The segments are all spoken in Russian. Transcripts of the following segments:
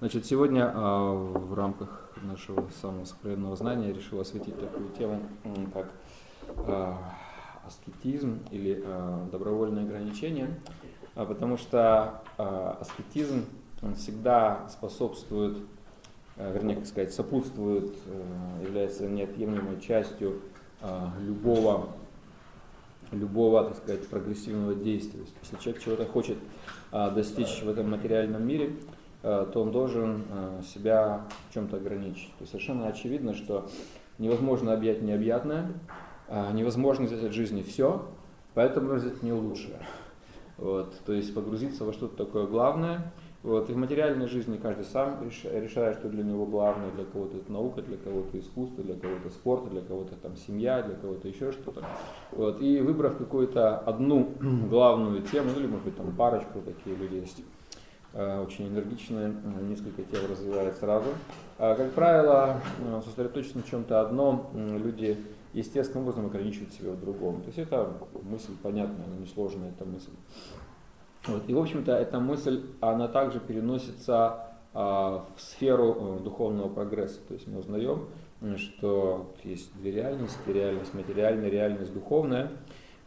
Значит, сегодня а, в рамках нашего самого сокровенного знания я решил осветить такую тему, как а, аскетизм или а, добровольное ограничение, потому что аскетизм он всегда способствует, вернее, как сказать, сопутствует, а, является неотъемлемой частью любого любого, так сказать, прогрессивного действия. Если человек чего-то хочет достичь в этом материальном мире, Э, то он должен э, себя в чем-то ограничить. То есть совершенно очевидно, что невозможно объять необъятное, а невозможно взять от жизни все, поэтому взять не лучшее. Вот, то есть погрузиться во что-то такое главное. Вот, и в материальной жизни каждый сам решает, что для него главное, для кого-то это наука, для кого-то искусство, для кого-то спорт, для кого-то там семья, для кого-то еще что-то. Вот, и выбрав какую-то одну главную тему, ну или может быть там парочку, такие люди есть, Э, очень энергичные, э, несколько тел развивает сразу. А, как правило, э, сосредоточиться на чем-то одном люди естественным образом ограничивают себя в другом. То есть это мысль понятная, она несложная, эта мысль. Вот. И, в общем-то, эта мысль, она также переносится а, в сферу духовного прогресса. То есть мы узнаем, что есть две реальности, реальность материальная, реальность духовная.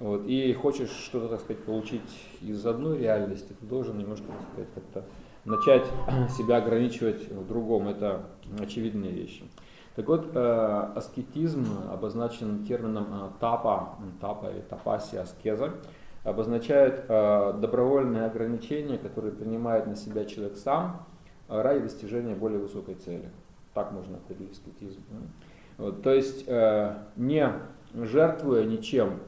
Вот, и хочешь что-то, так сказать, получить из одной реальности, ты должен немножко, так сказать, как-то начать себя ограничивать в другом. Это очевидные вещи. Так вот, э, аскетизм обозначен термином э, тапа, тапа или тапаси, аскеза, обозначает э, добровольное ограничение, которое принимает на себя человек сам ради достижения более высокой цели. Так можно определить аскетизм. Вот, то есть, э, не жертвуя ничем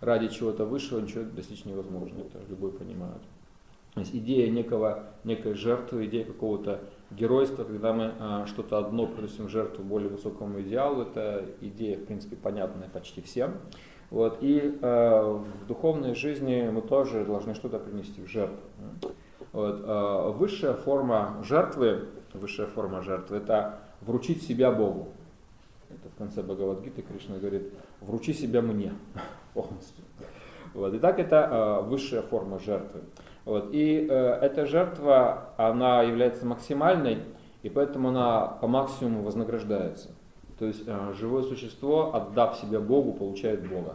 ради чего-то высшего ничего достичь невозможно, это любой понимает. То есть идея некого, некой жертвы, идея какого-то геройства, когда мы а, что-то одно приносим жертву более высокому идеалу, это идея, в принципе, понятная почти всем. Вот. И э, в духовной жизни мы тоже должны что-то принести в жертву. Вот. Э, высшая форма жертвы, высшая форма жертвы, это вручить себя Богу. Это в конце Бхагавадгиты Кришна говорит, вручи себя мне полностью. Вот. И так это э, высшая форма жертвы. Вот. И э, эта жертва, она является максимальной, и поэтому она по максимуму вознаграждается. То есть э, живое существо, отдав себя Богу, получает Бога.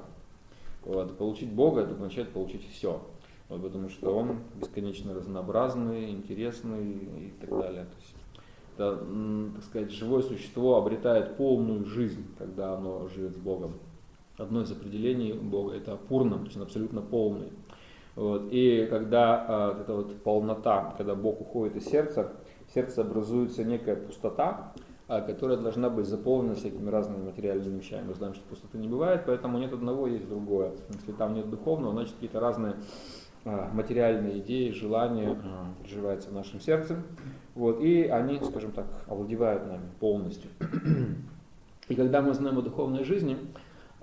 Вот. Получить Бога, это означает получить все. Вот, потому что он бесконечно разнообразный, интересный и так далее. То есть, это, так сказать, живое существо обретает полную жизнь, когда оно живет с Богом одно из определений Бога, это пурна, то есть он абсолютно полный. Вот. И когда а, вот эта вот полнота, когда Бог уходит из сердца, в сердце образуется некая пустота, а, которая должна быть заполнена всякими разными материальными вещами. Мы знаем, что пустоты не бывает, поэтому нет одного, есть другое. Если там нет духовного, значит какие-то разные а, материальные идеи, желания проживаются в нашем сердце. Вот, и они, скажем так, овладевают нами полностью. И когда мы знаем о духовной жизни,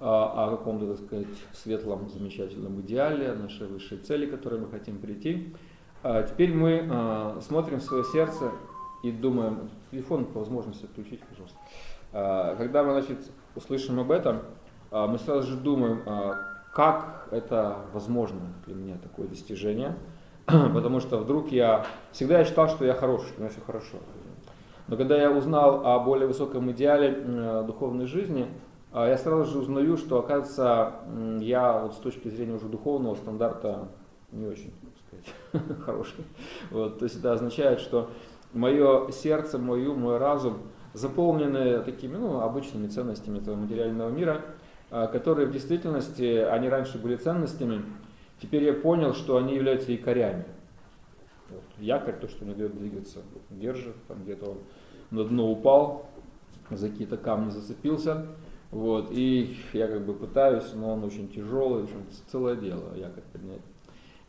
о каком-то, так сказать, светлом, замечательном идеале, нашей высшей цели, к которой мы хотим прийти. А теперь мы а, смотрим в свое сердце и думаем, телефон по возможности отключить, пожалуйста. А, когда мы, значит, услышим об этом, мы сразу же думаем, как это возможно для меня, такое достижение. Потому что вдруг я, всегда я считал, что я хороший, что у меня все хорошо. Но когда я узнал о более высоком идеале духовной жизни, а я сразу же узнаю, что, оказывается, я вот с точки зрения уже духовного стандарта не очень, так сказать, хороший. Вот, то есть это означает, что мое сердце, мой ум, мой разум заполнены такими ну, обычными ценностями этого материального мира, а, которые в действительности, они раньше были ценностями, теперь я понял, что они являются якорями. Вот, якорь, то, что не дает двигаться, держит, там где-то он на дно упал, за какие-то камни зацепился, вот, и я как бы пытаюсь, но он очень тяжелый, в общем, целое дело якорь поднять.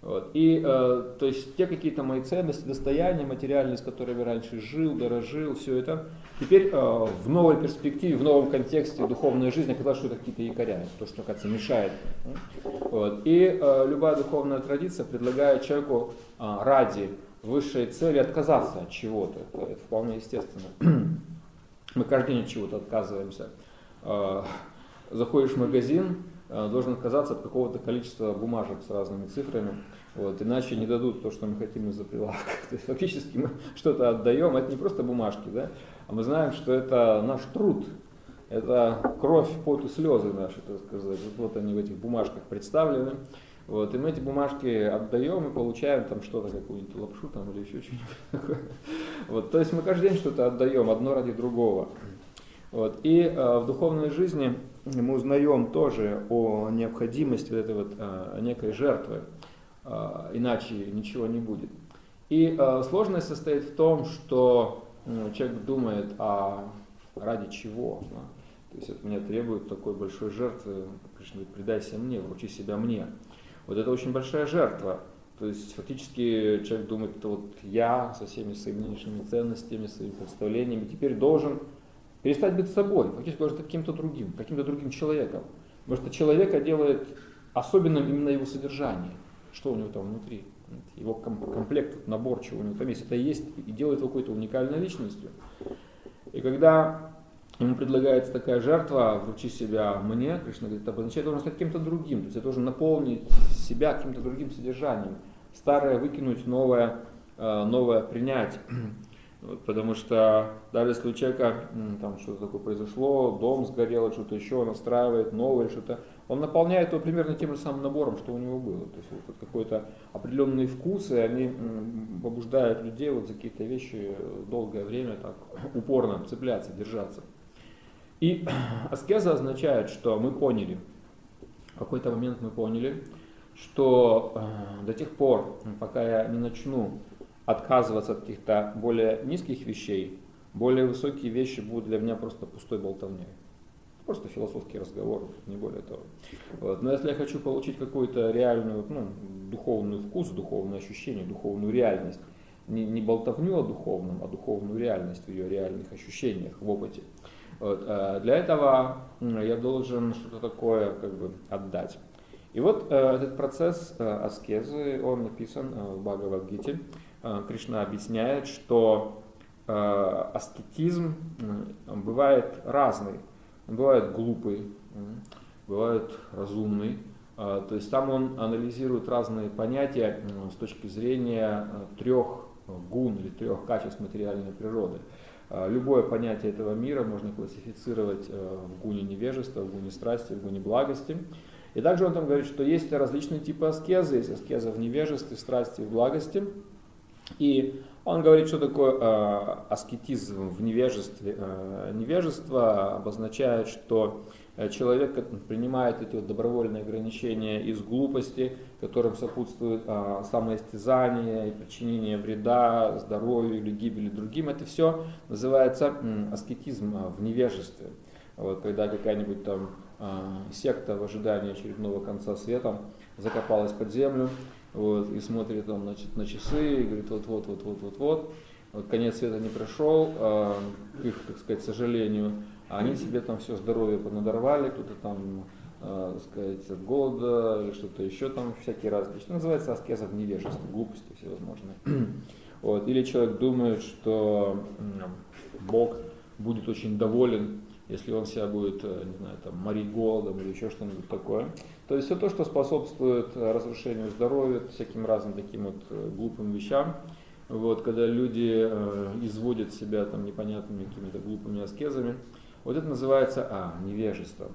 Вот. И э, то есть те какие-то мои ценности, достояния материальные, с которыми раньше жил, дорожил, все это, теперь э, в новой перспективе, в новом контексте духовной жизни оказалось, что это какие-то якоря, то, что, оказывается, мешает. Вот. И э, любая духовная традиция предлагает человеку э, ради высшей цели отказаться от чего-то. Это, это вполне естественно. Мы каждый день от чего-то отказываемся. А, заходишь в магазин, э, должен отказаться от какого-то количества бумажек с разными цифрами, вот, иначе не дадут то, что мы хотим из-за прилавка. То есть фактически мы что-то отдаем, это не просто бумажки, да, а мы знаем, что это наш труд, это кровь, пот и слезы наши, так сказать. Вот они в этих бумажках представлены. Вот, и мы эти бумажки отдаем и получаем там что-то, какую-нибудь лапшу там или еще что-нибудь такое. Вот, то есть мы каждый день что-то отдаем, одно ради другого. Вот, и э, в духовной жизни мы узнаем тоже о необходимости вот этой вот э, некой жертвы, э, иначе ничего не будет. И э, сложность состоит в том, что э, человек думает, а ради чего? Да? То есть от меня требует такой большой жертвы, Кришна говорит, предайся мне, вручи себя мне. Вот это очень большая жертва. То есть фактически человек думает, это вот я со всеми своими нынешними ценностями, своими представлениями теперь должен перестать быть собой, фактически стать каким-то другим, каким-то другим человеком. Потому что человека делает особенным именно его содержание, что у него там внутри, его комплект, набор, чего у него там есть, это и есть и делает его какой-то уникальной личностью. И когда ему предлагается такая жертва, вручи себя мне, Кришна говорит, это означает, должен стать кем-то другим, то есть я должен наполнить себя каким-то другим содержанием, старое выкинуть, новое, э, новое принять. Вот, потому что даже если у человека там что-то такое произошло, дом сгорел, что-то еще, настраивает новое, что-то, он наполняет его примерно тем же самым набором, что у него было. То есть вот какой-то определенные вкусы, они побуждают людей вот за какие-то вещи долгое время так упорно цепляться, держаться. И аскеза означает, что мы поняли, в какой-то момент мы поняли, что э, до тех пор, пока я не начну отказываться от каких-то более низких вещей, более высокие вещи будут для меня просто пустой болтовней. Просто философский разговор, не более того. Вот. Но если я хочу получить какую-то реальную, ну, духовный вкус, духовное ощущение, духовную реальность, не, не болтовню о духовном, а духовную реальность в ее реальных ощущениях, в опыте, вот. А для этого я должен что-то такое как бы отдать. И вот э, этот процесс э, аскезы, он написан э, в Бхагавадгите. Э, Кришна объясняет, что э, аскетизм э, бывает разный. Он бывает глупый, бывает разумный. То есть там он анализирует разные понятия с точки зрения трех гун или трех качеств материальной природы. Любое понятие этого мира можно классифицировать в гуне невежества, в гуне страсти, в гуне благости. И также он там говорит, что есть различные типы аскезы. Есть аскеза в невежестве, страсти, в благости. И он говорит, что такое э, аскетизм в невежестве. Э, невежество обозначает, что Э, человек принимает эти вот добровольные ограничения из глупости, которым сопутствует а, самоистязание и причинение вреда здоровью или гибели другим, это все называется м, аскетизм в невежестве. Вот, когда какая-нибудь там а, секта в ожидании очередного конца света закопалась под землю вот, и смотрит там, значит, на часы и говорит вот-вот, вот-вот, вот-вот. Вот конец света не прошел, а, к их, так сказать, сожалению, а они себе там все здоровье понадорвали, кто-то там, э, сказать, от голода или что-то еще там всякие разные. Что называется аскеза в невежестве, глупости всевозможные. Вот. Или человек думает, что Бог будет очень доволен, если он себя будет, э, не знаю, там, морить голодом или еще что-нибудь такое. То есть все то, что способствует разрушению здоровья, всяким разным таким вот э, глупым вещам. Вот, когда люди э, изводят себя там непонятными какими-то глупыми аскезами, вот это называется а, невежество.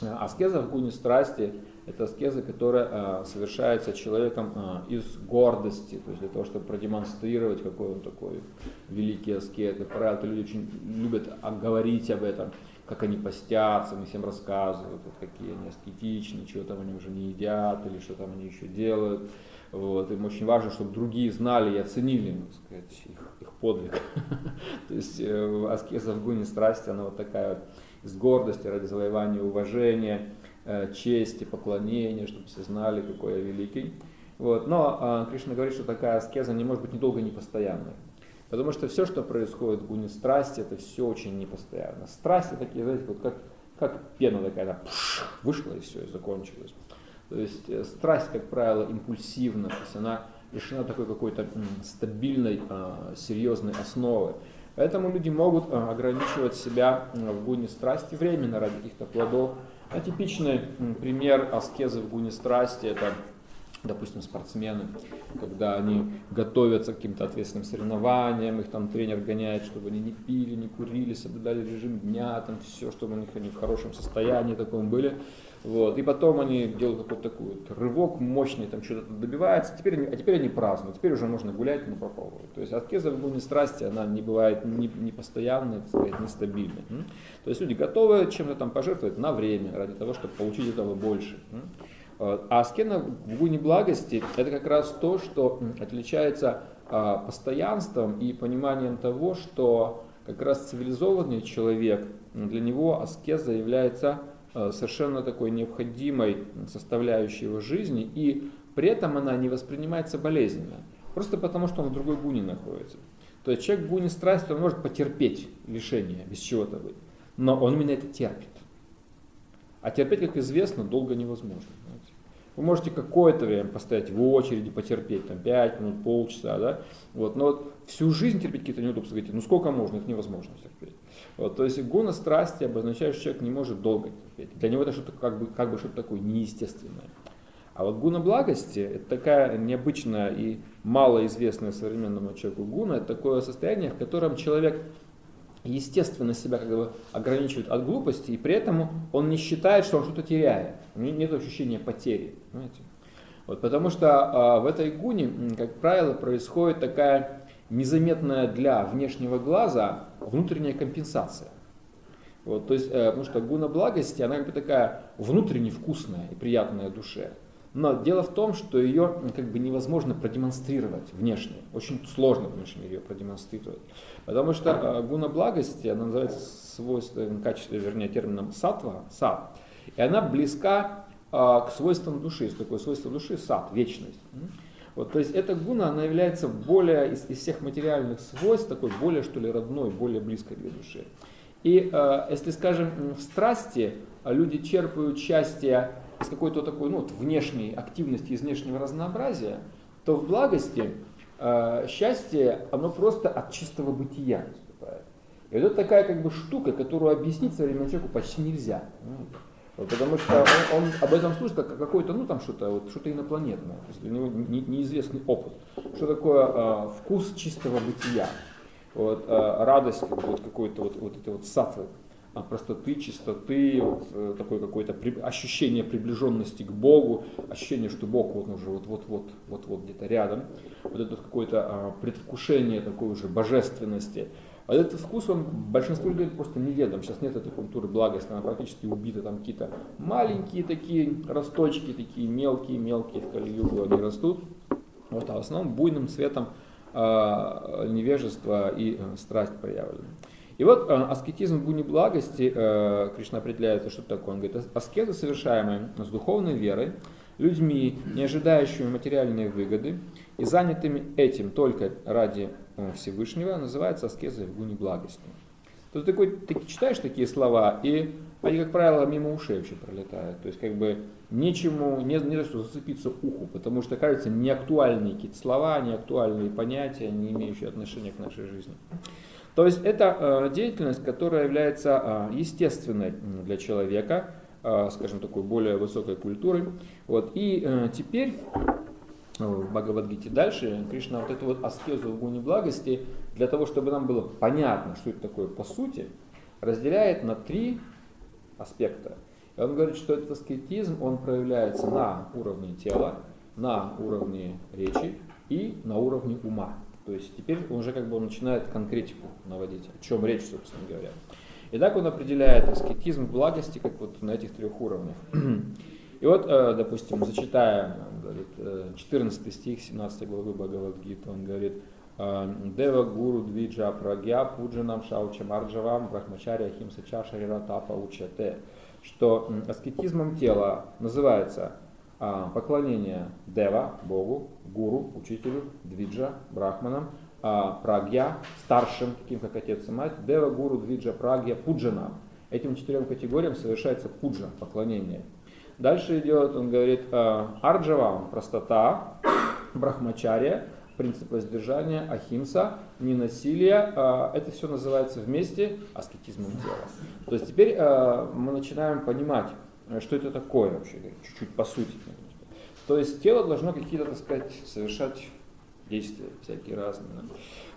Аскеза в гуне страсти – это аскеза, которая а, совершается человеком а, из гордости, то есть для того, чтобы продемонстрировать, какой он такой великий аскет. Как правило, люди очень любят говорить об этом, как они постятся, они всем рассказывают, вот, какие они аскетичны, чего там они уже не едят, или что там они еще делают. Вот, им очень важно, чтобы другие знали и оценили так сказать, их, их подвиг. То есть э, аскеза в гуне страсти, она вот такая вот из гордости ради завоевания уважения, э, чести, поклонения, чтобы все знали, какой я великий. Вот. Но э, Кришна говорит, что такая аскеза не может быть ни долго, ни постоянной. Потому что все, что происходит в гуне страсти, это все очень непостоянно. Страсти такие, знаете, вот как, как пена такая, пш, вышла и все, и закончилось. То есть э, страсть, как правило, импульсивна, то есть она лишена такой какой-то стабильной, а, серьезной основы. Поэтому люди могут э, ограничивать себя в гуне страсти временно ради каких-то плодов. А типичный пример аскезы в гуне страсти это допустим, спортсмены, когда они готовятся к каким-то ответственным соревнованиям, их там тренер гоняет, чтобы они не пили, не курили, соблюдали режим дня, там все, чтобы у них они в хорошем состоянии таком были. Вот. И потом они делают какой-то такой вот рывок мощный, там что-то добиваются, теперь они, а теперь они празднуют, теперь уже можно гулять, но попробовать. То есть аскеза в гуне страсти, она не бывает не, не так сказать, нестабильной. То есть люди готовы чем-то там пожертвовать на время, ради того, чтобы получить этого больше. А аскена в гуне благости – это как раз то, что отличается а, постоянством и пониманием того, что как раз цивилизованный человек, для него аскеза является а, совершенно такой необходимой составляющей его жизни, и при этом она не воспринимается болезненно, просто потому что он в другой гуне находится. То есть человек в гуне страсти, он может потерпеть лишение, без чего-то быть, но он именно это терпит. А терпеть, как известно, долго невозможно. Вы можете какое-то время постоять в очереди, потерпеть, там 5 минут, полчаса, да, вот, но вот всю жизнь терпеть какие-то неудобства, говорите, ну сколько можно, их невозможно терпеть. Вот, то есть гона страсти обозначает, что человек не может долго терпеть. Для него это что-то как бы, как бы что-то такое неестественное. А вот гуна благости, это такая необычная и малоизвестная современному человеку гуна, это такое состояние, в котором человек естественно себя как бы ограничивает от глупости, и при этом он не считает, что он что-то теряет. У него нет ощущения потери. Понимаете? Вот, потому что а, в этой гуне, как правило, происходит такая незаметная для внешнего глаза внутренняя компенсация. Вот, то есть, э, потому что гуна благости, она как бы такая внутренне вкусная и приятная душе. Но дело в том, что ее как бы невозможно продемонстрировать внешне. Очень сложно внешне ее продемонстрировать. Потому что э, гуна благости, она называется свойством, качестве, вернее, термином сатва, сад. И она близка э, к свойствам души. Есть такое свойство души сад, вечность. Вот, то есть эта гуна, она является более из, из всех материальных свойств, такой более, что ли, родной, более близкой для души. И э, если, скажем, в страсти люди черпают счастье из какой-то такой ну, вот внешней активности, из внешнего разнообразия, то в благости э, счастье, оно просто от чистого бытия наступает. И вот это такая как бы штука, которую объяснить современному человеку почти нельзя. Потому что он, он об этом слышит как какой-то, ну там что-то вот, что инопланетное, то есть для него не, неизвестный опыт. Что такое э, вкус чистого бытия, вот, э, радость вот, какой-то вот, вот этой вот сатвы, простоты, чистоты, вот, э, такое какое-то при, ощущение приближенности к Богу, ощущение, что Бог вот уже вот-вот-вот вот-вот где-то рядом, вот это какое-то а, предвкушение такой уже божественности. А этот вкус, он большинству людей просто неведом. Сейчас нет этой культуры благости, она практически убита. Там какие-то маленькие такие росточки, такие мелкие-мелкие в Кали-Югу они растут. Вот, а в основном буйным цветом э, невежество и э, страсть проявлены. И вот э, аскетизм в гуне благости, э, Кришна определяет, что это такое. Он говорит, аскеза, совершаемая с духовной верой, людьми, не ожидающими материальные выгоды и занятыми этим только ради э, Всевышнего, называется аскезой в гуне благости. То есть такой, ты читаешь такие слова, и они, как правило, мимо ушей вообще пролетают. То есть как бы нечему, не, не за что зацепиться уху, потому что, кажется, неактуальные какие-то слова, неактуальные понятия, не имеющие отношения к нашей жизни. То есть это э, деятельность, которая является э, естественной для человека, э, скажем, такой более высокой культурой. Вот. И теперь в Бхагавадгите дальше Кришна вот эту вот аскезу в гуне благости, для того, чтобы нам было понятно, что это такое по сути, разделяет на три аспекта. И он говорит, что этот аскетизм, он проявляется на уровне тела, на уровне речи и на уровне ума. То есть теперь он уже как бы начинает конкретику наводить, о чем речь, собственно говоря. И так он определяет аскетизм благости как вот на этих трех уровнях. И вот, э, допустим, зачитая 14 э, стих 17 главы Бхагавадгиты, он говорит, э, Дева Гуру Двиджа Прагья Пуджанам Шауча Марджавам Брахмачаря Химсача Шарира Тапа Учате, что аскетизмом тела называется поклонение Дева, Богу, Гуру, учителю, Двиджа, Брахманам, а, Прагья, старшим, таким как отец и мать, Дева, Гуру, Двиджа, Прагья, Пуджана. Этим четырем категориям совершается пуджа, поклонение. Дальше идет, он говорит, а, Арджава, простота, Брахмачария, принцип воздержания, ахимса, ненасилие, а, это все называется вместе аскетизмом тела. То есть теперь а, мы начинаем понимать, что это такое вообще, чуть-чуть по сути. То есть тело должно какие-то, так сказать, совершать действия всякие разные.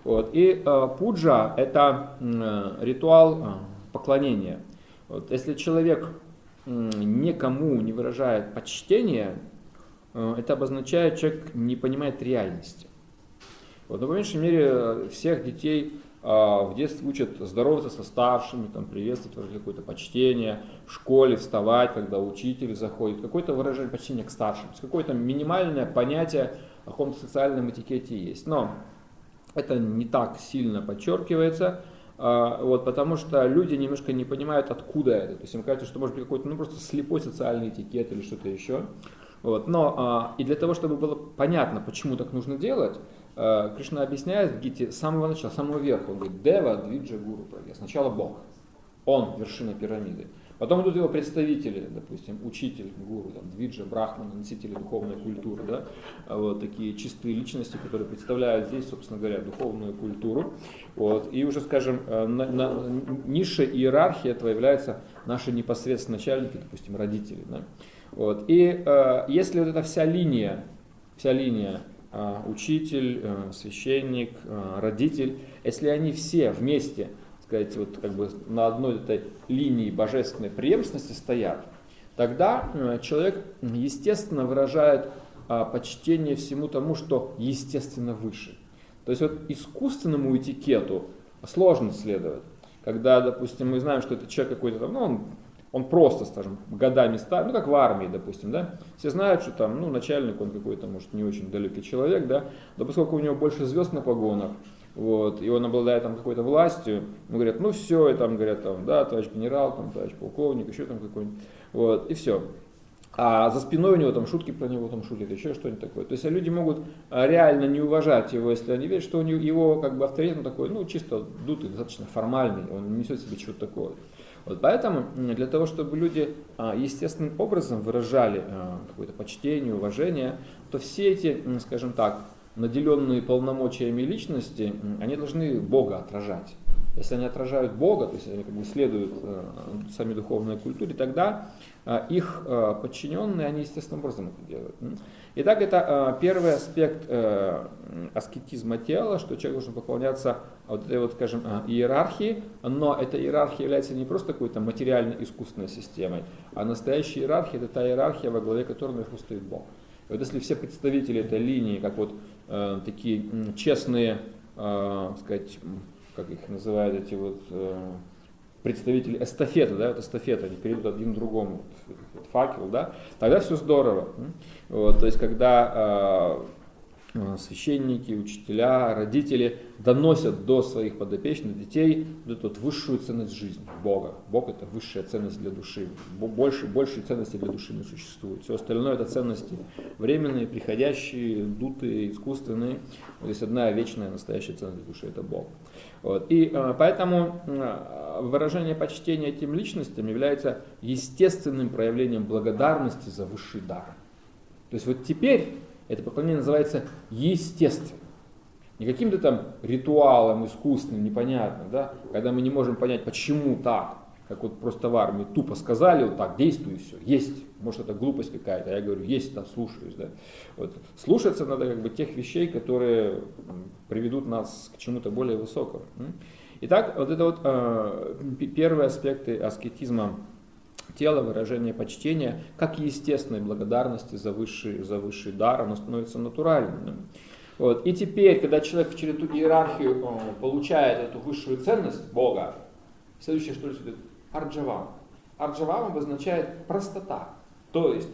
Вот. И э, пуджа – это э, ритуал э, поклонения. Вот. Если человек э, никому не выражает почтение, э, это обозначает, человек не понимает реальности. Вот, но, по меньшей мере, всех детей в детстве учат здороваться со старшими, там, приветствовать, выражать какое-то почтение, в школе вставать, когда учитель заходит, какое-то выражение почтения к старшим, какое-то минимальное понятие о каком-то социальном этикете есть. Но это не так сильно подчеркивается, а, вот, потому что люди немножко не понимают, откуда это. То есть им кажется, что может быть какой-то ну, просто слепой социальный этикет или что-то еще. Вот. Но а, и для того, чтобы было понятно, почему так нужно делать, а, Кришна объясняет в Гите с самого начала, с самого верха. Он говорит, Дева, Двиджа, Гуру, Прагья. Сначала Бог. Он вершина пирамиды. Потом идут его представители, допустим, учитель, гуру, там, двиджа, брахман, носители духовной культуры, да, вот такие чистые личности, которые представляют здесь, собственно говоря, духовную культуру. Вот. И уже, скажем, э, на, на, низшая иерархия этого является наши непосредственно начальники, допустим, родители. Да. Вот. И э, если вот эта вся линия, вся линия э, учитель, э, священник, э, родитель, если они все вместе сказать, вот как бы на одной этой линии божественной преемственности стоят, тогда э, человек, естественно, выражает почтение всему тому, что естественно выше. То есть вот искусственному этикету сложно следовать. Когда, допустим, мы знаем, что это человек какой-то ну, он, он просто, скажем, годами стар, ну, как в армии, допустим, да, все знают, что там, ну, начальник, он какой-то, может, не очень далекий человек, да, но поскольку у него больше звезд на погонах, вот, и он обладает там какой-то властью, ему говорят, ну все, и там говорят, там, да, товарищ генерал, там, товарищ полковник, еще там какой-нибудь, вот, и все. А за спиной у него там шутки про него там шутят, еще что-нибудь такое. То есть люди могут а, реально не уважать его, если они видят, что у него его как бы авторитет такой, ну чисто дутый, достаточно формальный, он не несет себе чего-то такого. Вот поэтому для того, чтобы люди а, естественным образом выражали а, какое-то почтение, уважение, то все эти, скажем так, наделенные полномочиями личности, они должны Бога отражать. Если они отражают Бога, то есть они как бы следуют э, сами духовной культуре, тогда э, их э, подчиненные, они естественным образом это делают. Итак, это первый аспект аскетизма тела, что человек должен поклоняться вот этой вот, скажем, иерархии, но эта иерархия является не просто какой-то материально-искусственной системой, а настоящая иерархия – это та иерархия, во главе которой наверху стоит Бог. И вот если все представители этой линии, как вот э, такие честные, э, сказать, как их называют эти вот э, представители эстафеты, да, вот эстафета, они перейдут один другому вот, факел, да, тогда все здорово. Вот, то есть когда э, Э, священники, учителя, родители доносят до своих подопечных детей вот эту вот высшую ценность жизни, Бога. Бог это высшая ценность для души. Больше, больше ценностей для души не существует. Все остальное это ценности временные, приходящие, дутые, искусственные. Вот есть одна вечная настоящая ценность для души это Бог. Вот. И э, поэтому э, выражение почтения этим личностям является естественным проявлением благодарности за высший дар. То есть вот теперь это поклонение называется естественным. Не каким-то там ритуалом искусственным, непонятным, да, когда мы не можем понять, почему так, как вот просто в армии тупо сказали, вот так, действуй все, есть. Может это глупость какая-то, я говорю, есть, да, слушаюсь. Да. Вот. Слушаться надо как бы тех вещей, которые приведут нас к чему-то более высокому. Итак, вот это вот э, первые аспекты аскетизма тело, выражение почтения, как естественной благодарности за высший, за высший дар, оно становится натуральным. Вот. И теперь, когда человек через эту иерархию э, получает эту высшую ценность Бога, следующее, что это арджавам. Арджавам обозначает простота. То есть,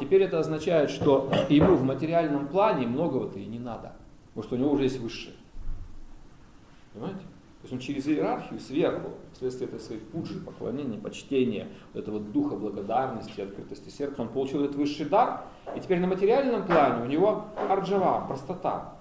теперь это означает, что ему в материальном плане многого-то и не надо, потому что у него уже есть высшее. Понимаете? То есть он через иерархию сверху, вследствие этой своей пуджи, поклонения, почтения, вот этого духа благодарности, открытости сердца, он получил этот высший дар, и теперь на материальном плане у него арджава, простота.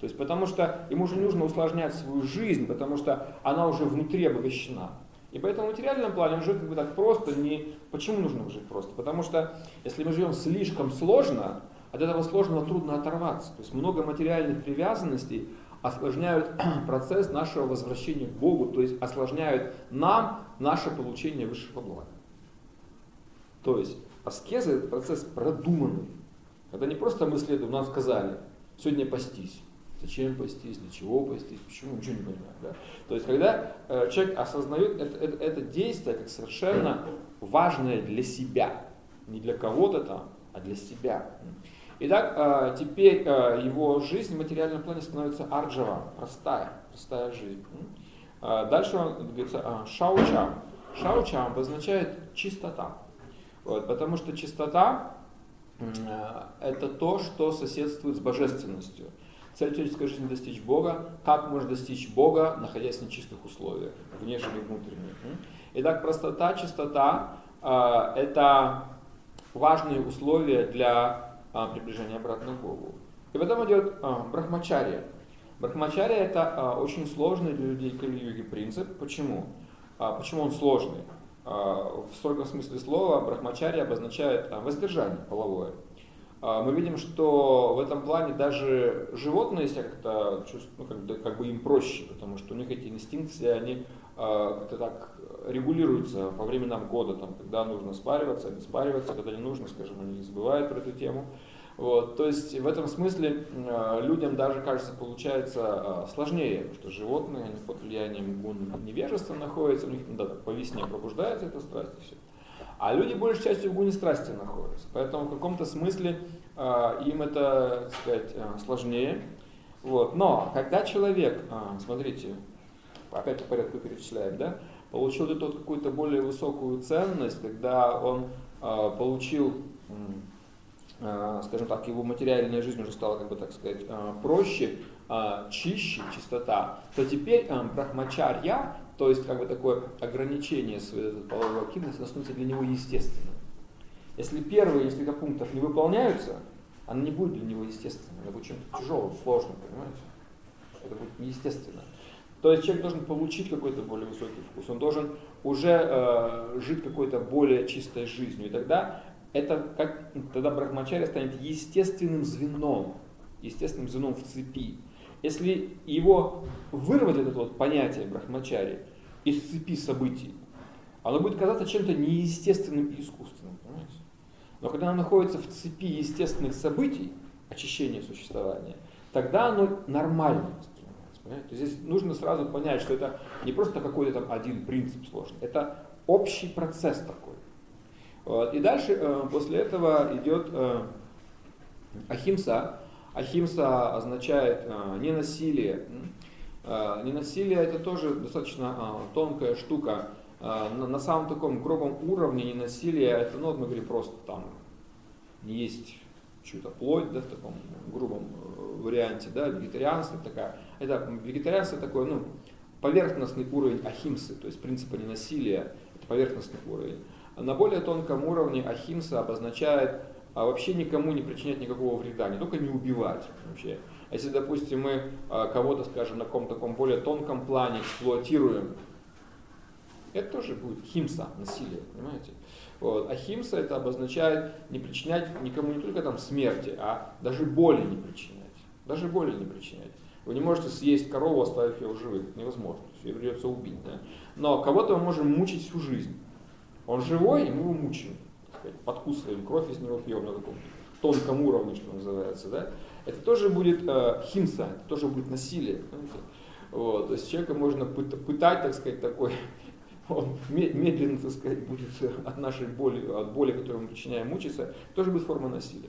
То есть потому что ему уже нужно усложнять свою жизнь, потому что она уже внутри обогащена. И поэтому в материальном плане он живет как бы так просто. Не... Почему нужно жить просто? Потому что если мы живем слишком сложно, от этого сложного трудно оторваться. То есть много материальных привязанностей осложняют процесс нашего возвращения к Богу, то есть осложняют нам наше получение высшего блага. То есть аскеза это процесс продуманный. Когда не просто мы следуем, нам сказали, сегодня постись. Зачем постись, для чего постись, почему, ничего не понимаю. Да? То есть, когда э, человек осознает это, это, это действие как совершенно важное для себя, не для кого-то там, а для себя. Итак, э, теперь э, его жизнь в материальном плане становится арджава, простая, простая жизнь. Э, дальше он говорится э, шаучам. Шаучам обозначает чистота. Вот, потому что чистота э, это то, что соседствует с божественностью. Цель человеческой жизни достичь Бога. Как можно достичь Бога, находясь в нечистых условиях, внешних и внутренних. Итак, простота, чистота э, это важные условия для э, приближения обратно к Богу. И потом идет э, брахмачария. Брахмачария это очень сложный для людей кали принцип. Почему? Почему он сложный? В строгом смысле слова брахмачария обозначает воздержание половое. А, мы видим, что в этом плане даже животные себя как-то чувствуют, ну, как, бы, как бы им проще, потому что у них эти инстинкты, они а, как-то так регулируются по временам года, там, когда нужно спариваться, не спариваться, когда не нужно, скажем, они не забывают про эту тему. Вот, то есть в этом смысле а, людям даже, кажется, получается сложнее, потому что животные, они под влиянием гун невежества находятся, у них да, по весне пробуждается эта страсть и все. А люди большей частью в гуне страсти находятся. Поэтому в каком-то смысле э, им это, так сказать, э, сложнее. Вот. Но когда человек, э, смотрите, опять по порядку перечисляем, да, получил вот эту какую-то более высокую ценность, когда он э, получил, э, скажем так, его материальная жизнь уже стала, как бы так сказать, э, проще, чище, чистота, то теперь брахмачарья то есть как бы такое ограничение своей половой активности становится для него естественным. Если первые несколько пунктов не выполняются, она не будет для него естественной, она будет чем-то тяжелым, сложным, понимаете? Это будет неестественно. То есть человек должен получить какой-то более высокий вкус, он должен уже э, жить какой-то более чистой жизнью. И тогда это как тогда брахмачария станет естественным звеном, естественным звеном в цепи. Если его вырвать это вот понятие брахмачари из цепи событий, оно будет казаться чем-то неестественным и искусственным. Понимаете? Но когда оно находится в цепи естественных событий, очищения существования, тогда оно нормально воспринимается. здесь нужно сразу понять, что это не просто какой-то там один принцип сложный, это общий процесс такой. Вот. И дальше э, после этого идет э, ахимса, Ахимса означает э, ненасилие. Э, ненасилие это тоже достаточно э, тонкая штука. На, на самом таком грубом уровне ненасилие это, ну вот мы говорим просто там есть чью-то плоть, да, в таком грубом варианте, да, вегетарианство такая. Это вегетарианство такой, ну, поверхностный уровень ахимсы, то есть принципа ненасилия, это поверхностный уровень. На более тонком уровне ахимса обозначает а вообще никому не причинять никакого вреда, не только не убивать вообще. А если, допустим, мы а, кого-то, скажем, на каком-то таком более тонком плане эксплуатируем, это тоже будет химса, насилие, понимаете? Вот. А химса это обозначает не причинять никому не только там смерти, а даже боли не причинять. Даже боли не причинять. Вы не можете съесть корову, оставив ее в живых. Невозможно. Ее придется убить. Да? Но кого-то мы можем мучить всю жизнь. Он живой, и мы его мучаем сказать, подкусываем кровь из него пьем на таком тонком уровне, что называется, да, это тоже будет э, химса, это тоже будет насилие. Вот, то есть человека можно пытать, так сказать, такой, он медленно, так сказать, будет от нашей боли, от боли, которую мы причиняем, мучиться, тоже будет форма насилия.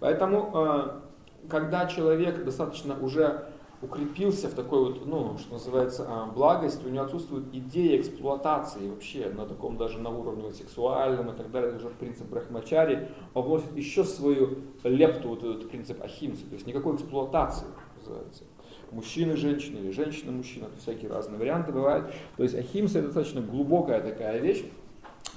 Поэтому, э, когда человек достаточно уже укрепился в такой вот, ну, что называется, а, благости, у него отсутствует идея эксплуатации вообще на таком даже на уровне сексуальном и так далее, уже принцип брахмачари, он вносит еще свою лепту, вот этот принцип ахимсы, то есть никакой эксплуатации называется. Мужчины, женщины или женщины, мужчина, всякие разные варианты бывают. То есть ахимса это достаточно глубокая такая вещь,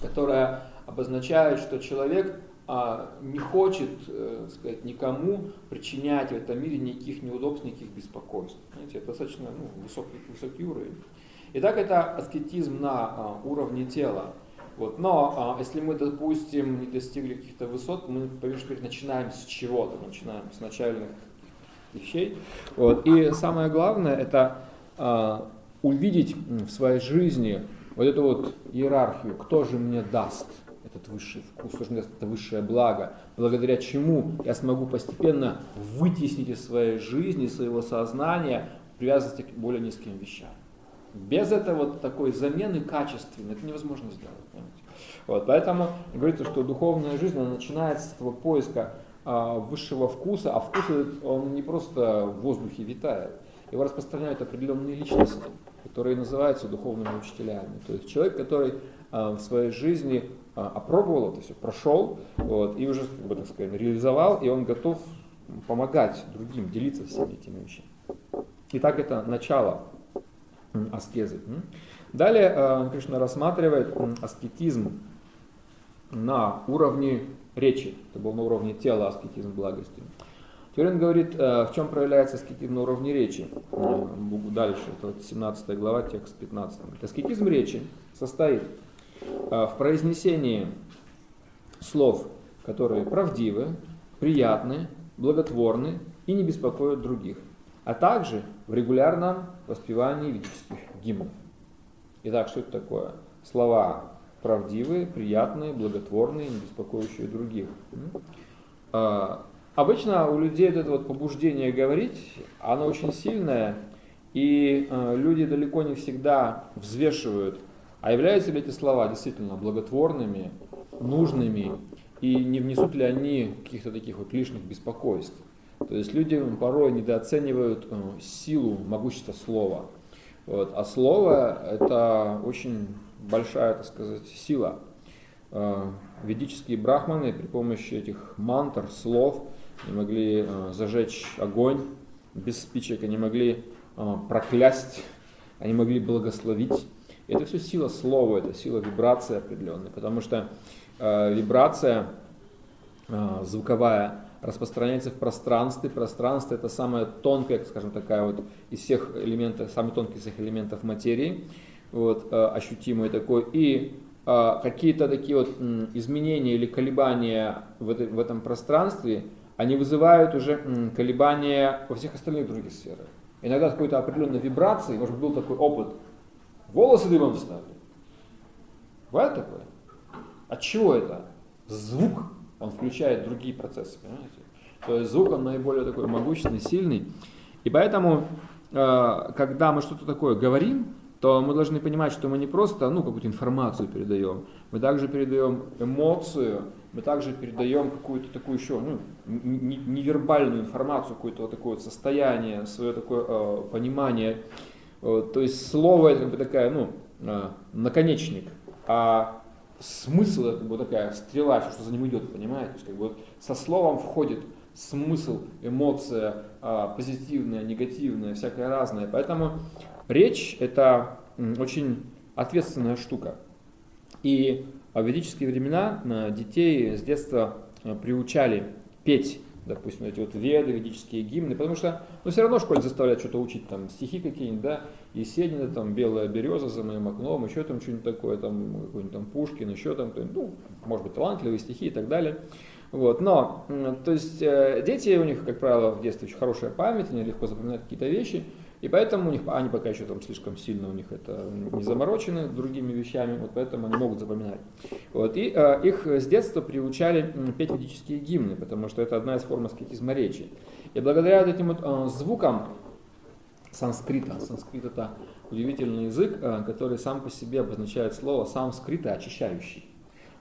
которая обозначает, что человек не хочет э, сказать, никому причинять в этом мире никаких неудобств, никаких беспокойств. Знаете, это достаточно ну, высокий, высокий уровень. Итак, это аскетизм на а, уровне тела. Вот. Но а, если мы, допустим, не достигли каких-то высот, мы, конечно, начинаем с чего-то, начинаем с начальных вещей. Вот. И самое главное, это а, увидеть в своей жизни вот эту вот иерархию, кто же мне даст этот высший вкус, даст это высшее благо, благодаря чему я смогу постепенно вытеснить из своей жизни, своего сознания привязанности к более низким вещам. Без этого вот такой замены качественной это невозможно сделать. Понимаете? Вот, поэтому говорится, что духовная жизнь она начинается с этого поиска а, высшего вкуса, а вкус он не просто в воздухе витает. Его распространяют определенные личности, которые называются духовными учителями. То есть человек, который а, в своей жизни а, опробовал это все, прошел вот, и уже, как бы так сказать, реализовал, и он готов помогать другим, делиться всеми этими вещами. Итак, это начало аскезы. Далее э, Кришна рассматривает аскетизм на уровне речи. Это был на уровне тела аскетизм благости. Он говорит, э, в чем проявляется аскетизм на уровне речи. Э, дальше, это вот 17 глава, текст 15. Говорит, аскетизм речи состоит в произнесении слов, которые правдивы, приятны, благотворны и не беспокоят других а также в регулярном воспевании ведических гимнов. Итак, что это такое? Слова правдивые, приятные, благотворные, не беспокоящие других. Обычно у людей это вот побуждение говорить, оно очень сильное, и а, люди далеко не всегда взвешивают, а являются ли эти слова действительно благотворными, нужными, и не внесут ли они каких-то таких вот лишних беспокойств. То есть люди порой недооценивают э, силу, могущество слова. Вот. А слово – это очень большая, так сказать, сила. Э, ведические брахманы при помощи этих мантр, слов, не могли э, зажечь огонь без спичек, они могли проклясть, они могли благословить. Это все сила слова, это сила вибрации определенной, потому что вибрация звуковая, распространяется в пространстве. Пространство это самая тонкая, скажем, такая вот из всех элементов, самый тонкий из всех элементов материи, вот, э, ощутимый такой. И э, какие-то такие вот изменения или колебания в, этой, в этом пространстве, они вызывают уже колебания во всех остальных других сферах. Иногда какой-то определенной вибрации, может быть, был такой опыт, волосы дымом встали. Бывает такое? От чего это? Звук он включает другие процессы, понимаете? То есть звук, он наиболее такой могущественный, сильный. И поэтому, э, когда мы что-то такое говорим, то мы должны понимать, что мы не просто ну, какую-то информацию передаем, мы также передаем эмоцию, мы также передаем какую-то такую еще ну, невербальную информацию, какое-то вот такое вот состояние, свое такое э, понимание. Вот, то есть слово это как бы такая, ну, э, наконечник, а смысл это вот такая стрела, что за ним идет, понимаете? То есть как бы вот со словом входит смысл, эмоция, а, позитивная, негативная, всякое разное. Поэтому речь это очень ответственная штука. И в ведические времена а, детей с детства а, приучали петь допустим, эти вот веды, ведические гимны, потому что, ну, все равно в школе заставляют что-то учить, там, стихи какие-нибудь, да, Есенина, там, «Белая береза за моим окном», еще там что-нибудь такое, там, какой-нибудь там Пушкин, еще там, ну, может быть, талантливые стихи и так далее. Вот, но, то есть, э, дети, у них, как правило, в детстве очень хорошая память, они легко запоминают какие-то вещи, и поэтому у них, они пока еще там слишком сильно у них это не заморочены другими вещами, вот поэтому они могут запоминать. Вот, и э, их с детства приучали петь ведические гимны, потому что это одна из форм аскетизма речи. И благодаря вот этим вот э, звукам санскрита, санскрит это удивительный язык, э, который сам по себе обозначает слово санскрита очищающий.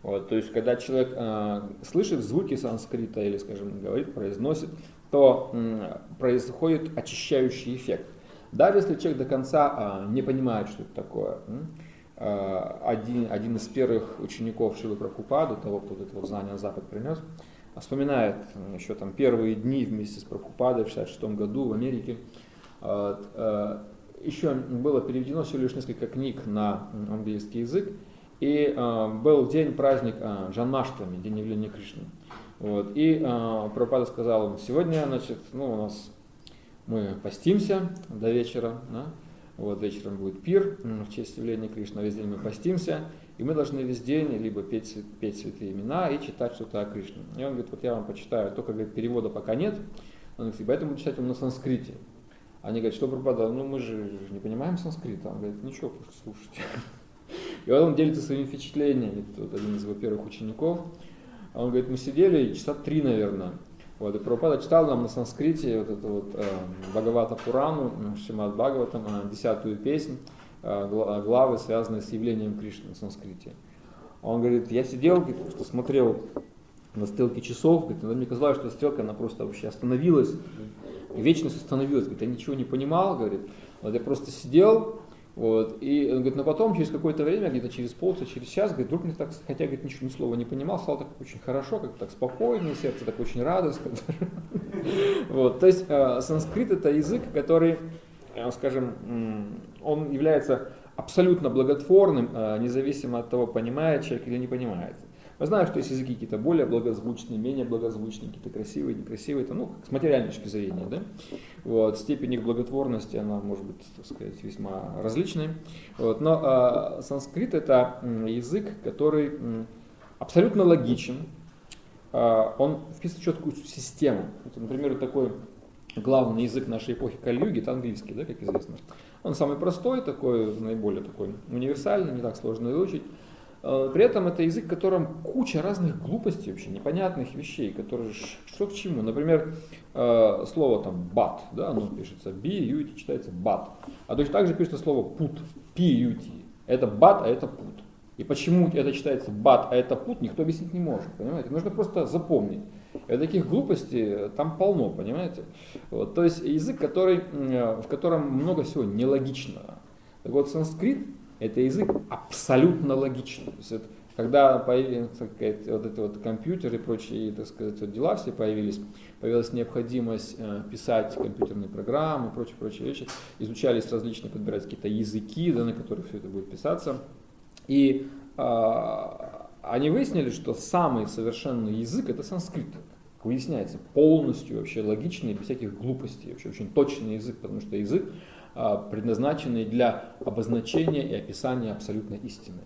Вот, то есть, когда человек э, слышит звуки санскрита или, скажем, говорит, произносит, то э, происходит очищающий эффект. Даже если человек до конца а, не понимает, что это такое, а, один, один из первых учеников Шилы Прабхупады, того, кто это вот знание на Запад принес, вспоминает еще там первые дни вместе с Прабхупадой в 66 году в Америке. А, еще было переведено всего лишь несколько книг на английский язык, и был день, праздник Джанмаштами, день явления Кришны. Вот. И э, Прабхупада сказал, сегодня значит, ну, у нас мы постимся до вечера, да? вот вечером будет пир в честь явления Кришны, весь день мы постимся, и мы должны весь день либо петь, петь святые имена и читать что-то о Кришне. И он говорит, вот я вам почитаю, только говорит, перевода пока нет, он говорит, поэтому читать он на санскрите. Они говорят, что пропадал, ну мы же не понимаем санскрита. Он говорит, ничего, просто слушайте. И вот он делится своими впечатлениями, вот один из его первых учеников. Он говорит, мы сидели часа три, наверное, вот, и Прабхупада читал нам на санскрите вот эту вот э, Бхагавата Пурану, Шимад Бхагаватам, э, десятую песнь, э, главы, связанные с явлением Кришны на санскрите. Он говорит, я сидел, говорит, что смотрел на стрелки часов, говорит, мне казалось, что стрелка, она просто вообще остановилась, вечность остановилась, говорит, я ничего не понимал, говорит, вот я просто сидел, вот. И он говорит, но потом, через какое-то время, где-то через полчаса, через час, говорит, вдруг мне так, хотя говорит, ничего ни слова не понимал, стало так очень хорошо, как так спокойно, сердце так очень радостно. Вот. То есть э, санскрит это язык, который, э, скажем, он является абсолютно благотворным, э, независимо от того, понимает человек или не понимает. Мы знаем, что есть языки какие-то более благозвучные, менее благозвучные, какие-то красивые, некрасивые, это, ну, с материальной точки зрения, да? Вот, степень их благотворности, она может быть, так сказать, весьма различной. Вот, но а, санскрит это язык, который абсолютно логичен, а, он вписан в четкую систему. Вот, например, такой главный язык нашей эпохи Кальюги, это английский, да, как известно. Он самый простой, такой, наиболее такой универсальный, не так сложно выучить. Э, при этом это язык, в котором куча разных глупостей вообще, непонятных вещей, которые что к чему. Например, э, слово там бат, да, оно пишется b, u, читается бат. А точно так же пишется слово пут, p, u, t. Это бат, а это пут. И почему это читается бат, а это пут, никто объяснить не может, понимаете? Нужно просто запомнить. И таких глупостей там полно, понимаете? Вот, то есть язык, который, э, в котором много всего нелогичного. Так вот, санскрит это язык абсолютно логичный. То есть это, когда появились вот эти вот компьютеры и прочие, так сказать, вот дела все появились, появилась необходимость э, писать компьютерные программы, прочие, прочие вещи, изучались различные, подбирать какие-то языки, да, на которых все это будет писаться. И э, они выяснили, что самый совершенный язык это санскрит. Выясняется, полностью вообще логичный, без всяких глупостей, вообще очень точный язык, потому что язык а, предназначенный для обозначения и описания абсолютной истины.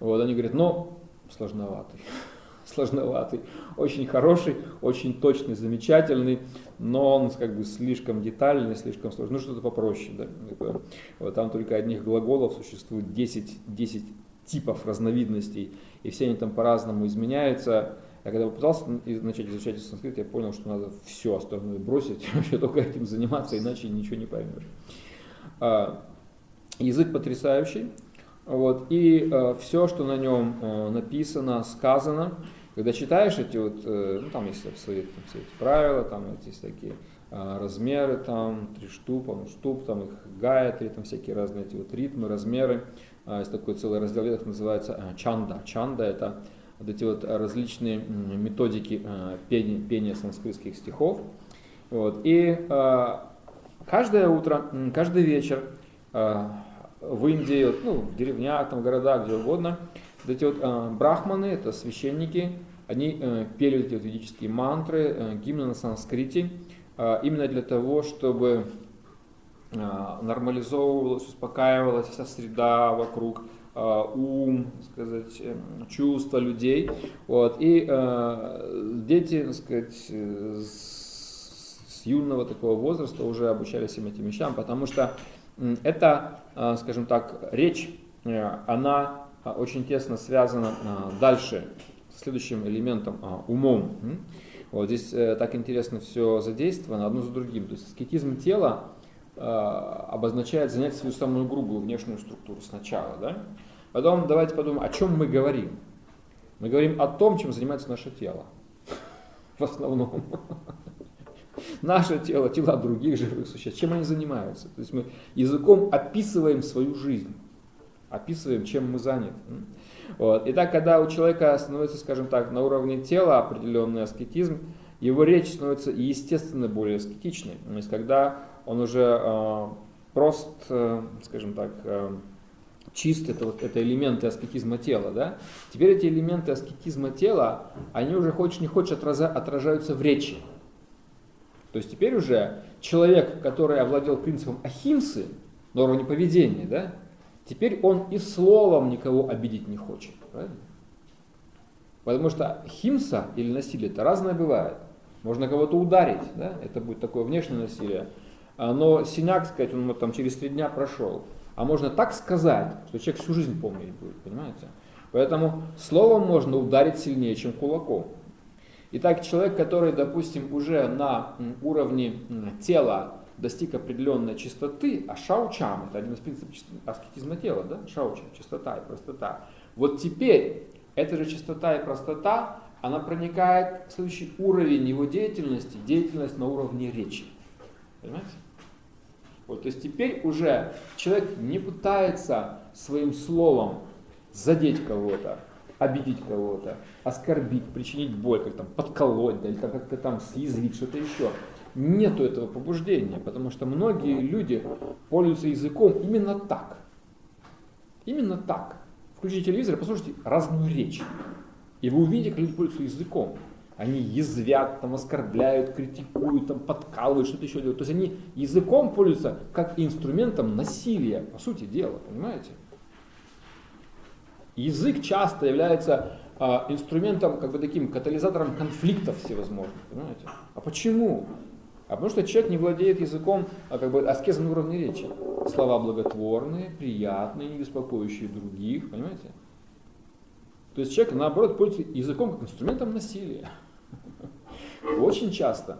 Вот они говорят, но сложноватый, сложноватый, очень хороший, очень точный, замечательный, но он как бы слишком детальный, слишком сложный, ну что-то попроще. Да? Вот, там только одних глаголов существует 10, 10 типов разновидностей, и все они там по-разному изменяются. Я когда попытался начать изучать санскрит, я понял, что надо все остальное бросить, вообще только этим заниматься, иначе ничего не поймешь. А, язык потрясающий, вот, и а, все, что на нем а, написано, сказано, когда читаешь эти вот, э, ну, там есть свои там, все эти правила, там есть такие размеры, там три штуп, ну, штуп, там их гаятри, там всякие разные эти вот ритмы, размеры. Есть такой целый раздел, который называется чанда. Чанда это вот эти вот различные методики э, пения, пения санскритских стихов. Вот. И э, каждое утро, каждый вечер э, в Индии, ну, в деревнях, там, в городах, где угодно, вот эти вот брахманы, это священники, они пели эти вот ведические мантры, гимны на санскрите, именно для того, чтобы нормализовывалась, успокаивалась вся среда вокруг, Э, ум, сказать, эм, чувства людей. Вот. И э, дети, сказать, с, юного такого возраста уже обучались всем этим вещам, потому что это, э, скажем так, речь, э, она очень тесно связана дальше с следующим элементом, умом. Вот здесь э, так интересно все задействовано одно за другим. То есть аскетизм тела обозначает занять свою самую грубую внешнюю структуру сначала. Да? Потом давайте подумаем, о чем мы говорим. Мы говорим о том, чем занимается наше тело. В основном. Наше тело, тела других живых существ. Чем они занимаются? То есть мы языком описываем свою жизнь. Описываем, чем мы заняты. Вот. Итак, когда у человека становится, скажем так, на уровне тела определенный аскетизм, его речь становится естественно более аскетичной. То есть когда он уже э, прост, э, скажем так, э, чист, это, вот, это элементы аскетизма тела, да? Теперь эти элементы аскетизма тела, они уже хочешь не хочешь отражаются в речи. То есть теперь уже человек, который овладел принципом ахимсы, на уровне поведения, да? Теперь он и словом никого обидеть не хочет, правильно? Потому что химса или насилие это разное бывает. Можно кого-то ударить, да? это будет такое внешнее насилие. А, но синяк, сказать, он там через три дня прошел. А можно так сказать, что человек всю жизнь помнить будет, понимаете? Поэтому словом можно ударить сильнее, чем кулаком. Итак, человек, который, допустим, уже на уровне тела достиг определенной чистоты, а шаучам, это один из принципов аскетизма тела, да? шаучам, чистота и простота. Вот теперь эта же чистота и простота, она проникает в следующий уровень его деятельности, деятельность на уровне речи. Понимаете? Вот, то есть теперь уже человек не пытается своим словом задеть кого-то, обидеть кого-то, оскорбить, причинить боль, как там подколоть, да, или как-то там съязвить, что-то еще. Нету этого побуждения, потому что многие люди пользуются языком именно так. Именно так. Включите телевизор и послушайте разную речь. И вы увидите, как люди пользуются языком. Они язвят, там, оскорбляют, критикуют, там, подкалывают, что-то еще делают. То есть они языком пользуются как инструментом насилия, по сути дела, понимаете? Язык часто является а, инструментом, как бы таким катализатором конфликтов всевозможных, понимаете? А почему? А потому что человек не владеет языком, а как бы аскезом на уровне речи. Слова благотворные, приятные, не беспокоящие других, понимаете? То есть человек, наоборот, пользуется языком как инструментом насилия. Очень часто.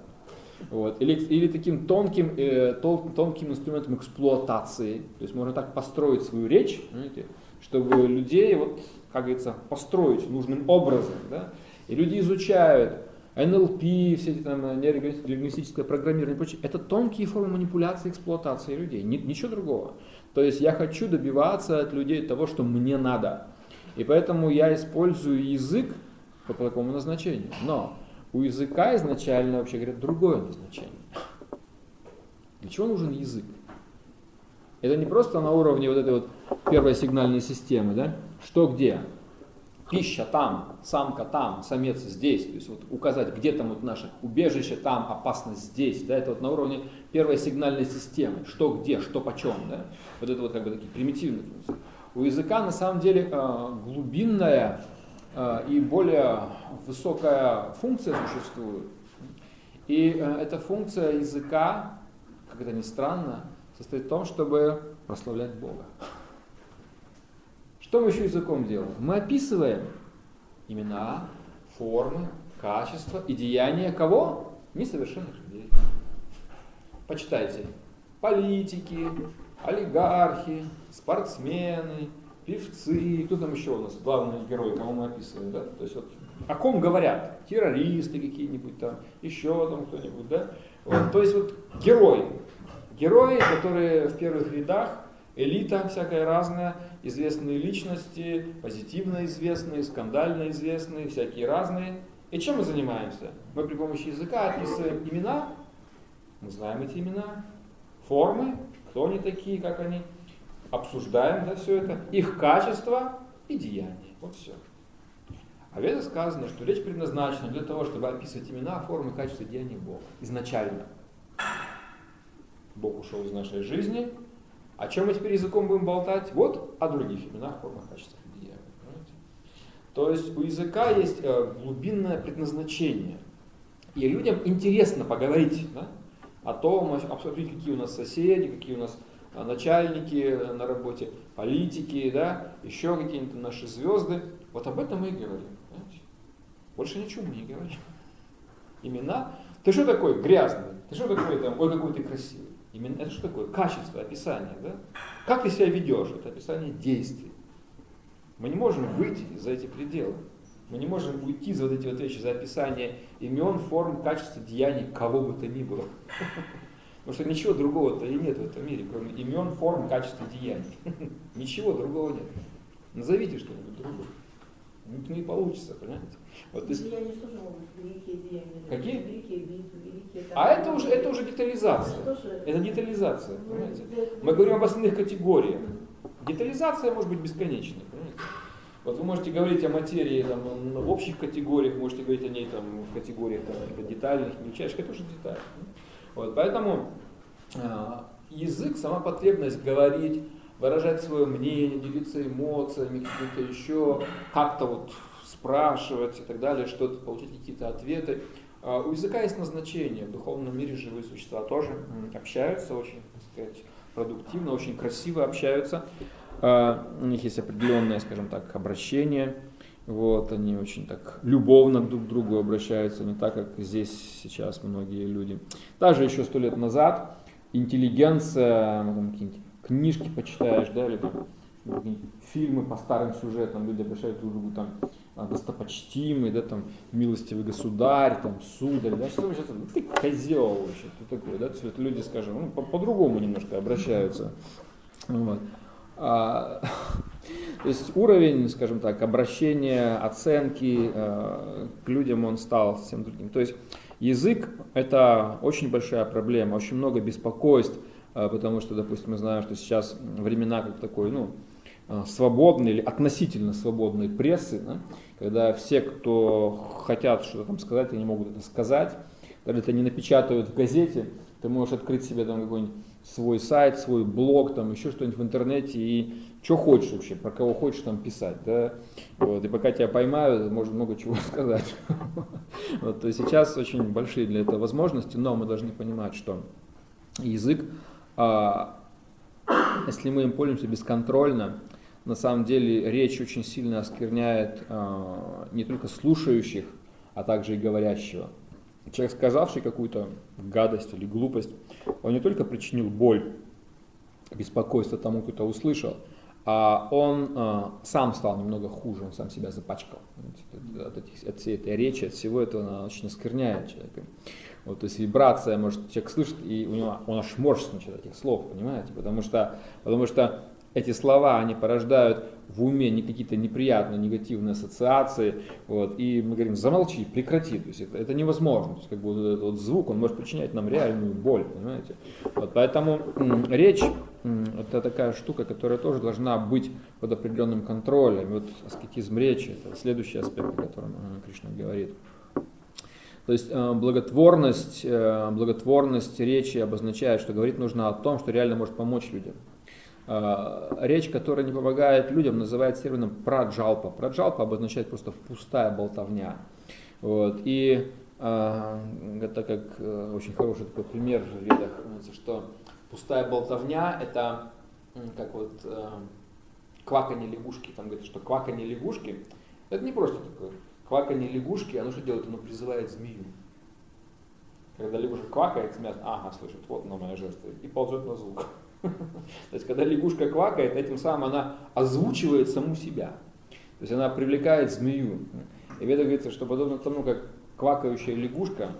Вот. Или, или таким тонким, э, тон, тонким инструментом эксплуатации. То есть можно так построить свою речь, понимаете, чтобы людей, вот, как говорится, построить нужным образом. Да? И люди изучают НЛП, все эти там нейролингвистическое программирование и прочее. Это тонкие формы манипуляции, эксплуатации людей. Ничего другого. То есть я хочу добиваться от людей того, что мне надо. И поэтому я использую язык по такому назначению. Но у языка изначально, вообще говоря, другое назначение. Для чего нужен язык? Это не просто на уровне вот этой вот первой сигнальной системы, да? Что где? Пища там, самка там, самец здесь. То есть вот указать, где там вот наше убежище, там опасность здесь. Да? Это вот на уровне первой сигнальной системы. Что где, что почем. Да? Вот это вот как бы такие примитивные функции. У языка на самом деле э, глубинная и более высокая функция существует. И э, эта функция языка, как это ни странно, состоит в том, чтобы прославлять Бога. Что мы еще языком делаем? Мы описываем имена, формы, качества и деяния кого? Несовершенных людей. Почитайте. Политики, олигархи, спортсмены, певцы, кто там еще у нас главные герои, кого мы описываем, да? То есть вот о ком говорят? Террористы какие-нибудь там, еще там кто-нибудь, да? Вот, то есть вот герои. Герои, которые в первых рядах, элита всякая разная, известные личности, позитивно известные, скандально известные, всякие разные. И чем мы занимаемся? Мы при помощи языка описываем имена, мы знаем эти имена, формы, кто они такие, как они, обсуждаем да, все это, их качество и деяния. Вот все. А в Веде сказано, что речь предназначена для того, чтобы описывать имена, формы, качества деяний Бога. Изначально. Бог ушел из нашей жизни. О чем мы теперь языком будем болтать? Вот о других именах, формах, качествах. Понимаете? То есть у языка есть э, глубинное предназначение. И людям интересно поговорить да, о том, обсудить, какие у нас соседи, какие у нас а начальники на работе, политики, да, еще какие-нибудь наши звезды. Вот об этом мы и говорим. Понимаете? Больше ничего мы не говорим. Имена. Ты что такой грязный? Ты что такой там, ой, какой ты красивый? Именно это что такое? Качество, описание, да? Как ты себя ведешь? Это описание действий. Мы не можем выйти за эти пределы. Мы не можем уйти за вот эти вот вещи, за описание имен, форм, качества, деяний, кого бы то ни было. Потому что ничего другого-то и нет в этом мире, кроме имен, форм, качеств и деяний. Ничего другого нет. Назовите что-нибудь другое. Не получится, понимаете? Вот, есть... Деяния тоже могут великие деяния. Какие? Великие великие... А это уже, это уже детализация. Это детализация, ну, понимаете? Мы говорим об основных категориях. Детализация может быть бесконечной, понимаете? Вот вы можете говорить о материи там, в общих категориях, можете говорить о ней там, в категориях там, детальных, мельчайших, это уже деталь. Вот, поэтому э, язык, сама потребность говорить, выражать свое мнение, делиться эмоциями, какие-то еще, как-то вот спрашивать и так далее, что-то, получить какие-то ответы. А у языка есть назначение. В духовном мире живые существа тоже общаются очень, так сказать, продуктивно, очень красиво общаются. А, у них есть определенное, скажем так, обращение. Вот, они очень так любовно друг к другу обращаются, не так, как здесь сейчас многие люди. Даже еще сто лет назад интеллигенция, ну, там, какие-нибудь книжки почитаешь, да, или там, фильмы по старым сюжетам, люди обращаются друг к другу, там, а, достопочтимый, да, там, милостивый государь, там, сударь, да, что сейчас, ну, ты козел вообще, ты такой, да, это люди, скажем, ну, по-другому немножко обращаются. Вот. А, то есть уровень, скажем так, обращения, оценки э, к людям он стал совсем другим. То есть язык это очень большая проблема, очень много беспокойств, э, потому что, допустим, мы знаем, что сейчас времена как такой, ну, э, свободной или относительно свободной прессы, да, когда все, кто хотят что-то там сказать, они могут это сказать, когда это не напечатают в газете, ты можешь открыть себе там какой-нибудь свой сайт, свой блог, там еще что-нибудь в интернете и что хочешь вообще, про кого хочешь там писать, да, вот, и пока тебя поймают, можно много чего сказать. Вот, то есть сейчас очень большие для этого возможности, но мы должны понимать, что язык, а, если мы им пользуемся бесконтрольно, на самом деле речь очень сильно оскверняет а, не только слушающих, а также и говорящего. Человек, сказавший какую-то гадость или глупость, он не только причинил боль, беспокойство тому, кто это услышал, а он а, сам стал немного хуже, он сам себя запачкал. От, этих, от всей этой речи, от всего этого она очень оскверняет человека. Вот, то есть вибрация, может, человек слышит, и у него он аж морщится от этих слов, понимаете? Потому что, потому что эти слова, они порождают в уме не какие-то неприятные, негативные ассоциации, вот, и мы говорим, замолчи, прекрати, то есть это, это невозможно, то есть как бы вот этот вот звук, он может причинять нам реальную боль, понимаете, вот, поэтому речь это такая штука, которая тоже должна быть под определенным контролем, вот аскетизм речи, это следующий аспект, о котором э, Кришна говорит. То есть э, благотворность, э, благотворность речи обозначает, что говорить нужно о том, что реально может помочь людям. А, речь, которая не помогает людям, называется термином праджалпа. Праджалпа обозначает просто пустая болтовня. Вот. И э, это как э, очень хороший такой пример в ведах, что пустая болтовня это как вот э, кваканье лягушки. Там говорится, что кваканье лягушки это не просто такое кваканье лягушки, оно что делает? Оно призывает змею. Когда лягушка квакает, змея, ага, слышит, вот она моя жертва, и ползет на звук. То есть, когда лягушка квакает, этим самым она озвучивает саму себя. То есть, она привлекает змею. И в этом говорится, что подобно тому, как квакающая лягушка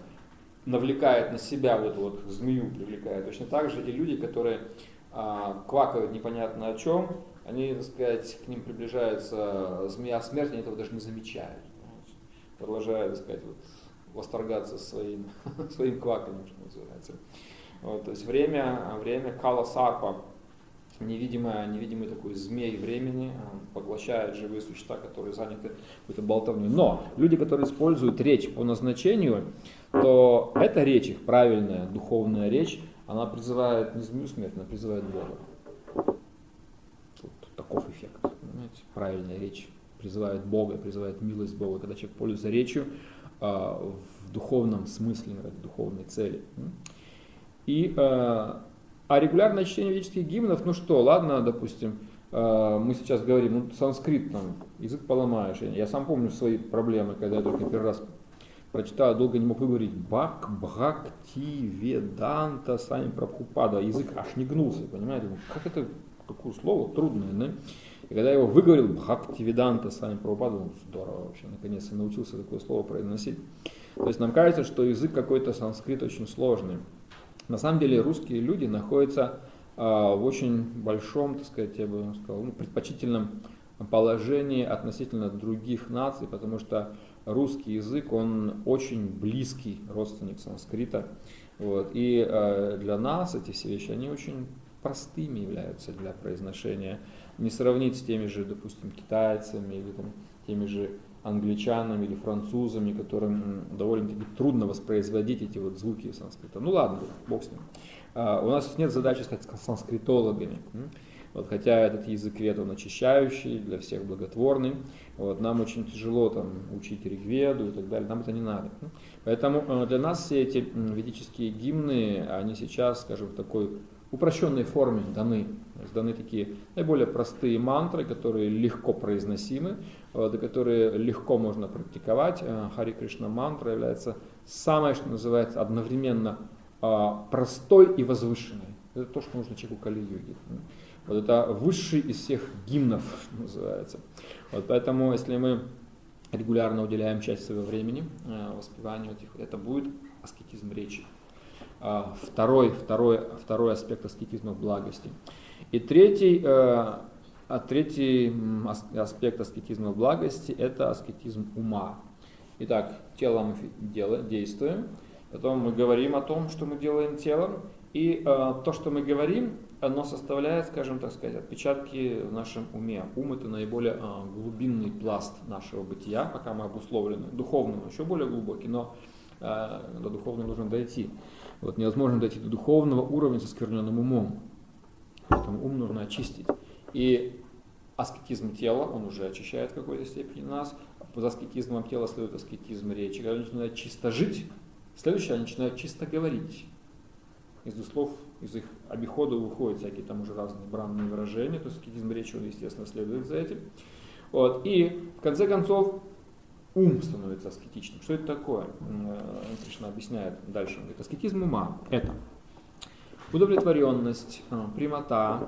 навлекает на себя вот вот змею, привлекает, точно так же и люди, которые а, квакают непонятно о чем, они, так сказать, к ним приближается змея смерти, они этого даже не замечают. Продолжают, так сказать, вот, восторгаться своим, своим кваканием, что называется. Вот, то есть время, время кала сарпа, невидимый, невидимый такой змей времени, поглощает живые существа, которые заняты какой-то болтовней. Но люди, которые используют речь по назначению, то эта речь, их правильная духовная речь, она призывает не змею смерть, она призывает Бога. Вот таков эффект. Понимаете? Правильная речь призывает Бога, призывает милость Бога, когда человек пользуется речью а, в духовном смысле, ради духовной цели. И, э, а регулярное чтение ведических гимнов, ну что, ладно, допустим, э, мы сейчас говорим, ну санскрит там, язык поломаешь. Я сам помню свои проблемы, когда я только первый раз прочитал, долго не мог выговорить Бак, Бхакти, Веданта, сами Прабхупада. Язык аж не гнулся, понимаете? Ну, как это, такое слово трудное, да? И когда я его выговорил, Бхакти, Веданта, сами Прабхупада, ну, здорово вообще, наконец-то научился такое слово произносить. То есть нам кажется, что язык какой-то санскрит очень сложный. На самом деле русские люди находятся а, в очень большом, так сказать, я бы сказал, ну, предпочтительном положении относительно других наций, потому что русский язык, он очень близкий родственник санскрита. Вот. И э, для нас эти все вещи, они очень простыми являются для произношения. Не сравнить с теми же, допустим, китайцами или там, теми же англичанами или французами, которым довольно-таки трудно воспроизводить эти вот звуки санскрита. Ну ладно, бог с ним. А, у нас нет задачи стать санскритологами. Вот, хотя этот язык вед, он очищающий, для всех благотворный. Вот, нам очень тяжело там, учить ригведу и так далее, нам это не надо. Поэтому э, для нас все эти ведические гимны, они сейчас, скажем, в такой упрощенной форме даны. Даны такие наиболее простые мантры, которые легко произносимы, и которые легко можно практиковать. Э, Хари Кришна мантра является самой, что называется, одновременно а, простой и возвышенной. Это то, что нужно человеку Кали-йоги. Вот это высший из всех гимнов, называется. Вот поэтому, если мы регулярно уделяем часть своего времени э, воспеванию этих, это будет аскетизм речи. А, второй, второй, второй аспект аскетизма в благости. И третий, э, а третий аспект аскетизма благости – это аскетизм ума. Итак, телом действуем, потом мы говорим о том, что мы делаем телом, и э, то, что мы говорим, оно составляет, скажем так сказать, отпечатки в нашем уме. Ум это наиболее э, глубинный пласт нашего бытия, пока мы обусловлены. Духовным еще более глубокий, но э, до духовного нужно дойти. Вот невозможно дойти до духовного уровня со скверненным умом. Поэтому ум нужно очистить. И аскетизм тела, он уже очищает в какой-то степени нас. За аскетизмом тела следует аскетизм речи. Когда люди начинают чисто жить, следующее, они начинают чисто говорить. Из слов, из их обихода выходят всякие там уже разные бранные выражения, то есть аскетизм речи, он, естественно, следует за этим. Вот. И в конце концов, ум становится аскетичным. Что это такое? Кришна объясняет дальше. Он говорит, аскетизм ума – это удовлетворенность, э, прямота,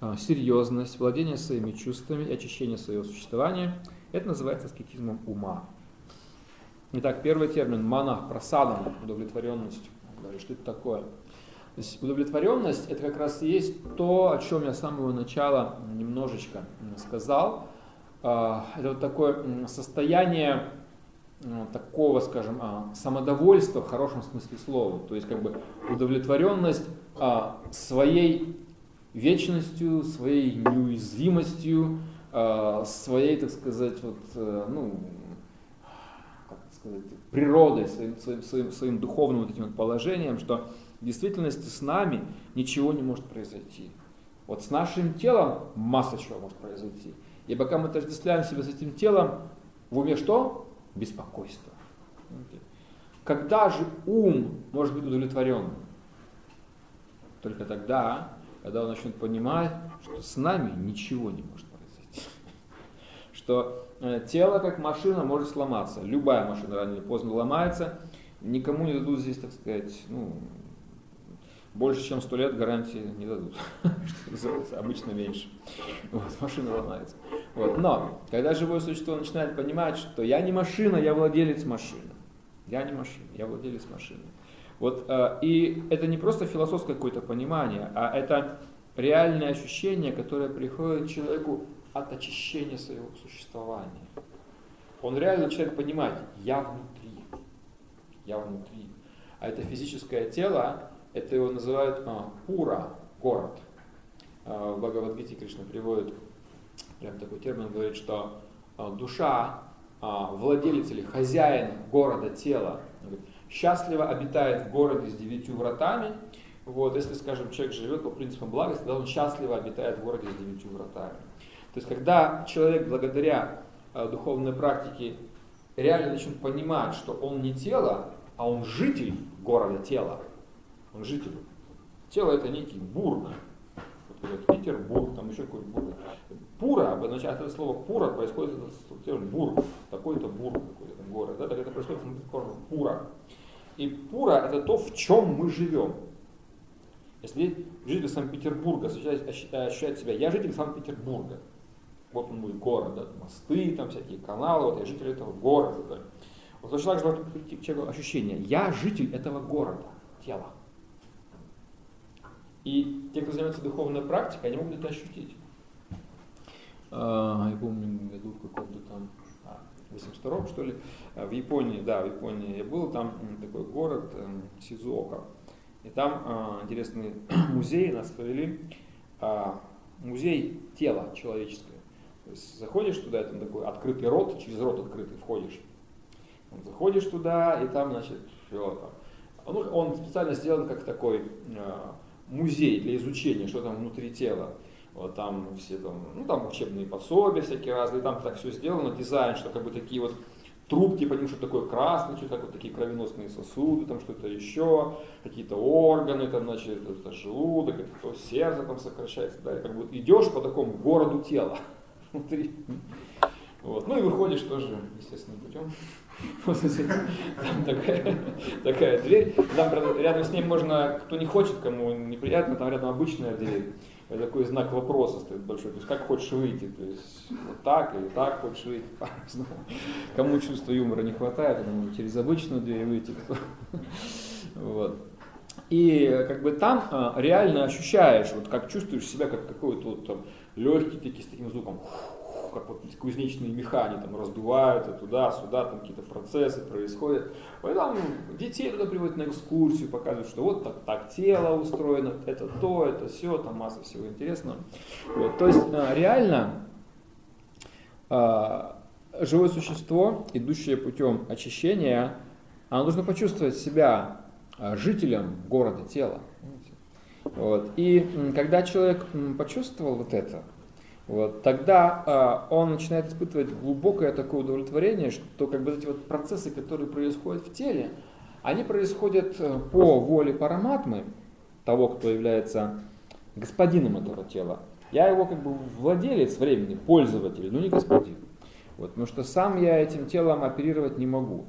э, серьезность, владение своими чувствами очищение своего существования. Это называется аскетизмом ума. Итак, первый термин – мана, просадом, удовлетворенность. Что это такое? То есть удовлетворенность – это как раз и есть то, о чем я с самого начала немножечко сказал – а, это вот такое состояние такого, скажем, самодовольства в хорошем смысле слова, то есть как бы удовлетворенность а, своей вечностью, своей неуязвимостью, своей, так сказать, вот, э, ну, как сказать, природой, своим, своим, своим, своим духовным вот этим вот положением, что в действительности с нами ничего не может произойти. Вот с нашим телом масса чего может произойти. И пока мы отождествляем себя с этим телом, в уме что? Беспокойство. Когда же ум может быть удовлетворен? Только тогда, когда он начнет понимать, что с нами ничего не может произойти. Что э, тело, как машина, может сломаться. Любая машина рано или поздно ломается. Никому не дадут здесь, так сказать, ну, больше, чем сто лет гарантии не дадут. Обычно меньше. Вот, машина ломается. Вот. Но, когда живое существо начинает понимать, что я не машина, я владелец машины. Я не машина, я владелец машины. Вот, э, и это не просто философское какое-то понимание, а это реальное ощущение, которое приходит человеку от очищения своего существования. Он реально начинает понимать, я внутри, я внутри. А это физическое тело, это его называют а, Пура, город. А, в Бхагавадгите Кришна приводит прям такой термин, говорит, что душа, а, владелец или хозяин города, тела, говорит, счастливо обитает в городе с девятью вратами. Вот, если, скажем, человек живет по принципам благости, тогда он счастливо обитает в городе с девятью вратами. То есть, когда человек благодаря а, духовной практике реально начнет понимать, что он не тело, а он житель города тела, он житель. Тело это некий бург. Вот Петербург, там еще какой-то бург. Пура, обозначает это слово пура, происходит от термин бург, такой-то бург, какой-то город. Да, так это происходит от корня пура. И пура это то, в чем мы живем. Если житель Санкт-Петербурга ощущает, себя, я житель Санкт-Петербурга, вот он мой город, мосты, там всякие каналы, вот я житель этого города. Да. Вот точно так же должно прийти к человеку ощущение, я житель этого города, тела. И те, кто занимается духовной практикой, они могут это ощутить. А, я помню, году в каком-то там, 82 что ли, а, в Японии, да, в Японии я был, там такой город эм, Сизуока. И там а, интересный музей нас провели, а, музей тела человеческого. То есть заходишь туда, там такой открытый рот, через рот открытый входишь. Заходишь туда, и там, значит, все там. Ну, он специально сделан как такой э, музей для изучения, что там внутри тела. Вот там все там, ну там учебные пособия всякие разные, там так все сделано, дизайн, что как бы такие вот трубки, по ним что такое красный, что как вот такие кровеносные сосуды, там что-то еще, какие-то органы, там, значит, это желудок, это то сердце там сокращается, да, и как бы идешь по такому городу тела внутри. Вот. Ну и выходишь тоже естественным путем. Там такая, такая дверь. Там рядом с ней можно, кто не хочет, кому неприятно, там рядом обычная дверь. Это такой знак вопроса стоит большой. То есть как хочешь выйти? То есть вот так или так хочешь выйти? Кому чувства юмора не хватает, кому через обычную дверь выйти. Вот. И как бы там а, реально ощущаешь, вот как чувствуешь себя как какой-то вот там легкий такие с таким звуком как вот кузнечные механи там раздуваются туда-сюда, там какие-то процессы происходят. Поэтому детей туда приводят на экскурсию, показывают, что вот так, так тело устроено, это то, это все, там масса всего интересного. Вот. То есть а, реально а, живое существо, идущее путем очищения, оно должно почувствовать себя а, жителем города тела. Вот. И когда человек почувствовал вот это, вот, тогда э, он начинает испытывать глубокое такое удовлетворение, что как бы эти вот процессы, которые происходят в теле, они происходят э, по воле параматмы, того, кто является господином этого тела. Я его как бы владелец времени, пользователь, но не господин. Вот, потому что сам я этим телом оперировать не могу.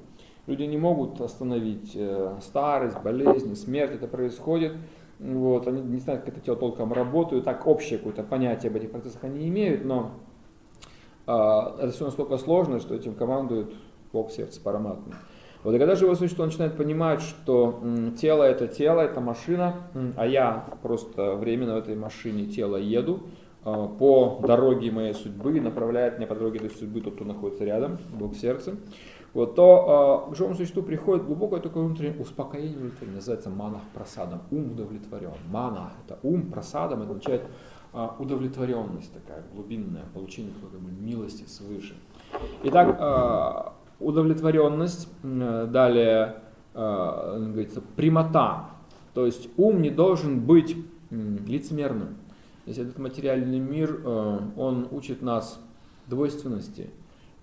Люди не могут остановить э, старость, болезни, смерть. Это происходит вот, они не знают, как это тело толком работает, так общее какое-то понятие об этих процессах они имеют, но э, это все настолько сложно, что этим командует Бог сердце параматный. Вот и когда живое существо начинает понимать, что м, тело это тело, это машина, м, а я просто временно в этой машине тело еду э, по дороге моей судьбы, направляет меня по дороге этой судьбы тот, кто находится рядом, Бог сердце, вот, то э, к живому существу приходит глубокое такое внутреннее успокоение, удовлетворение, называется манах просадом, ум удовлетворен. Мана – это ум, просадом означает э, удовлетворенность такая глубинная, получение как бы, милости свыше. Итак, э, удовлетворенность, э, далее э, говорится, прямота, то есть ум не должен быть э, лицемерным. Если этот материальный мир, э, он учит нас двойственности –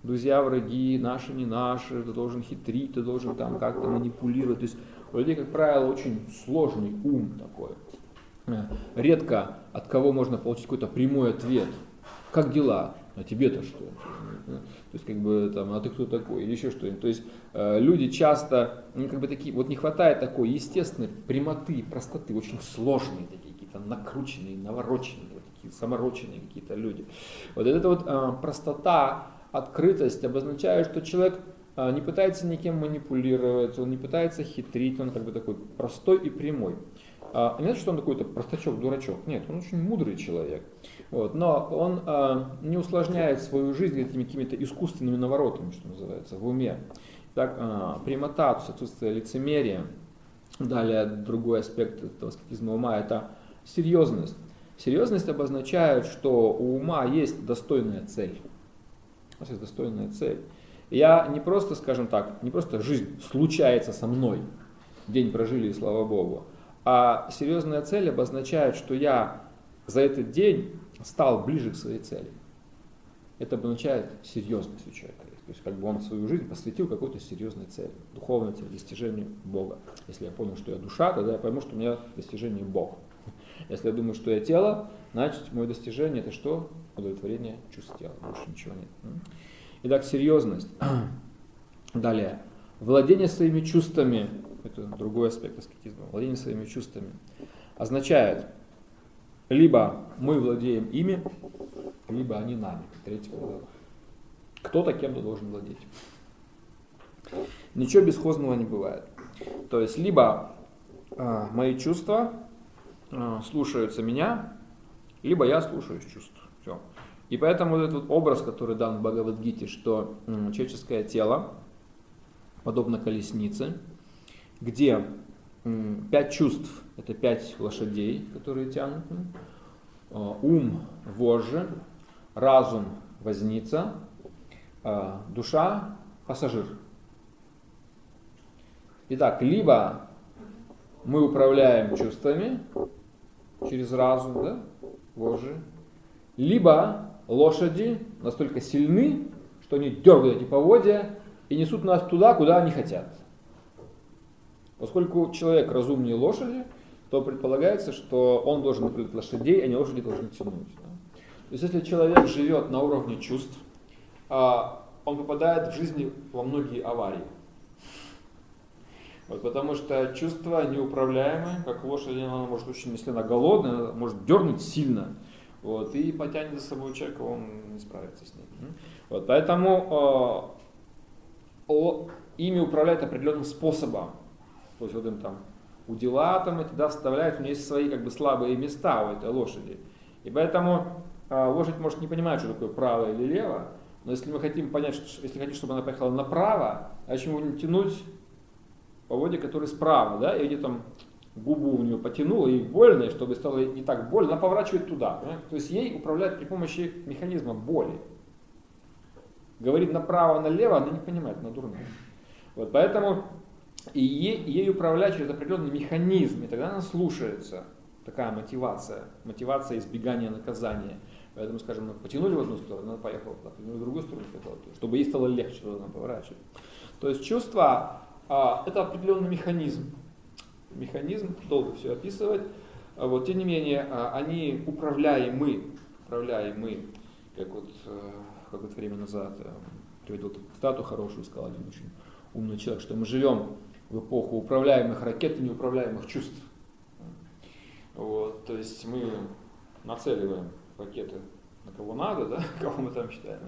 друзья, враги, наши, не наши, ты должен хитрить, ты должен там как-то манипулировать. То есть у людей, как правило, очень сложный ум такой. Э, редко от кого можно получить какой-то прямой ответ. Как дела? А тебе-то что? То есть, как бы, там, а ты кто такой? Или еще что-нибудь. То есть, э, люди часто, ну, как бы такие, вот не хватает такой естественной прямоты, простоты, очень сложные такие, какие-то накрученные, навороченные, вот такие самороченные какие-то люди. Вот эта вот э, простота, открытость обозначает, что человек а, не пытается никем манипулировать, он не пытается хитрить, он как бы такой простой и прямой. А, не значит, что он какой-то простачок, дурачок. Нет, он очень мудрый человек. Вот, но он а, не усложняет свою жизнь этими какими-то искусственными наворотами, что называется, в уме. Так, а, прямота, отсутствие лицемерия. Далее другой аспект этого скептизма ума – это серьезность. Серьезность обозначает, что у ума есть достойная цель. У нас есть достойная цель. Я не просто, скажем так, не просто жизнь случается со мной, день прожили и слава Богу, а серьезная цель обозначает, что я за этот день стал ближе к своей цели. Это обозначает серьезность у человека. То есть как бы он свою жизнь посвятил какой-то серьезной цели, духовной цели, достижению Бога. Если я понял, что я душа, тогда я пойму, что у меня достижение Бог. Если я думаю, что я тело, значит мое достижение это что? удовлетворение чувств тела, больше ничего нет. Итак, серьезность. Далее. Владение своими чувствами, это другой аспект аскетизма, владение своими чувствами, означает, либо мы владеем ими, либо они нами. Третьего Кто-то кем-то должен владеть. Ничего бесхозного не бывает. То есть, либо э, мои чувства э, слушаются меня, либо я слушаюсь чувств. Все. И поэтому вот этот образ, который дан в Бхагавадгите, что человеческое тело подобно колеснице, где пять чувств, это пять лошадей, которые тянут, а, ум – вожжи, разум – возница, а, душа пассажир. Итак, либо мы управляем чувствами через разум, да, вожжи, либо лошади настолько сильны, что они дергают эти поводья и несут нас туда, куда они хотят. Поскольку человек разумнее лошади, то предполагается, что он должен управлять лошадей, а не лошади должны тянуть. Да? То есть если человек живет на уровне чувств, а, он попадает в жизни во многие аварии. Вот, потому что чувство неуправляемое, как лошадь, она может очень, если она голодная, она может дернуть сильно. Вот, и потянет за собой человека, он не справится с ним. Вот, поэтому э, ими управляют определенным способом. То есть вот им там удила там эти, да, вставляют, у нее есть свои как бы слабые места у этой лошади. И поэтому э, лошадь может не понимать, что такое право или лево, но если мы хотим понять, что, если хотим, чтобы она поехала направо, значит мы будем тянуть поводья, которые справа, да, и где там губу у нее потянуло, и больно, и чтобы стало не так больно, она поворачивает туда. Понимаете? То есть ей управляют при помощи механизма боли. Говорит направо-налево, она не понимает, она дурная. Вот, поэтому и ей, ей управлять через определенный механизм, и тогда она слушается. Такая мотивация, мотивация избегания наказания. Поэтому, скажем, потянули в одну сторону, она поехала туда, потянули в другую сторону, чтобы ей стало легче, чтобы она поворачивает. То есть чувство а, это определенный механизм. Механизм, долго все описывать. А вот, тем не менее, а, они управляемы, управляемы, как вот э, какое-то время назад э, приводил стату хорошую, сказал один очень умный человек, что мы живем в эпоху управляемых ракет и неуправляемых чувств. Вот, то есть мы нацеливаем ракеты на кого надо, да, кого мы там считаем,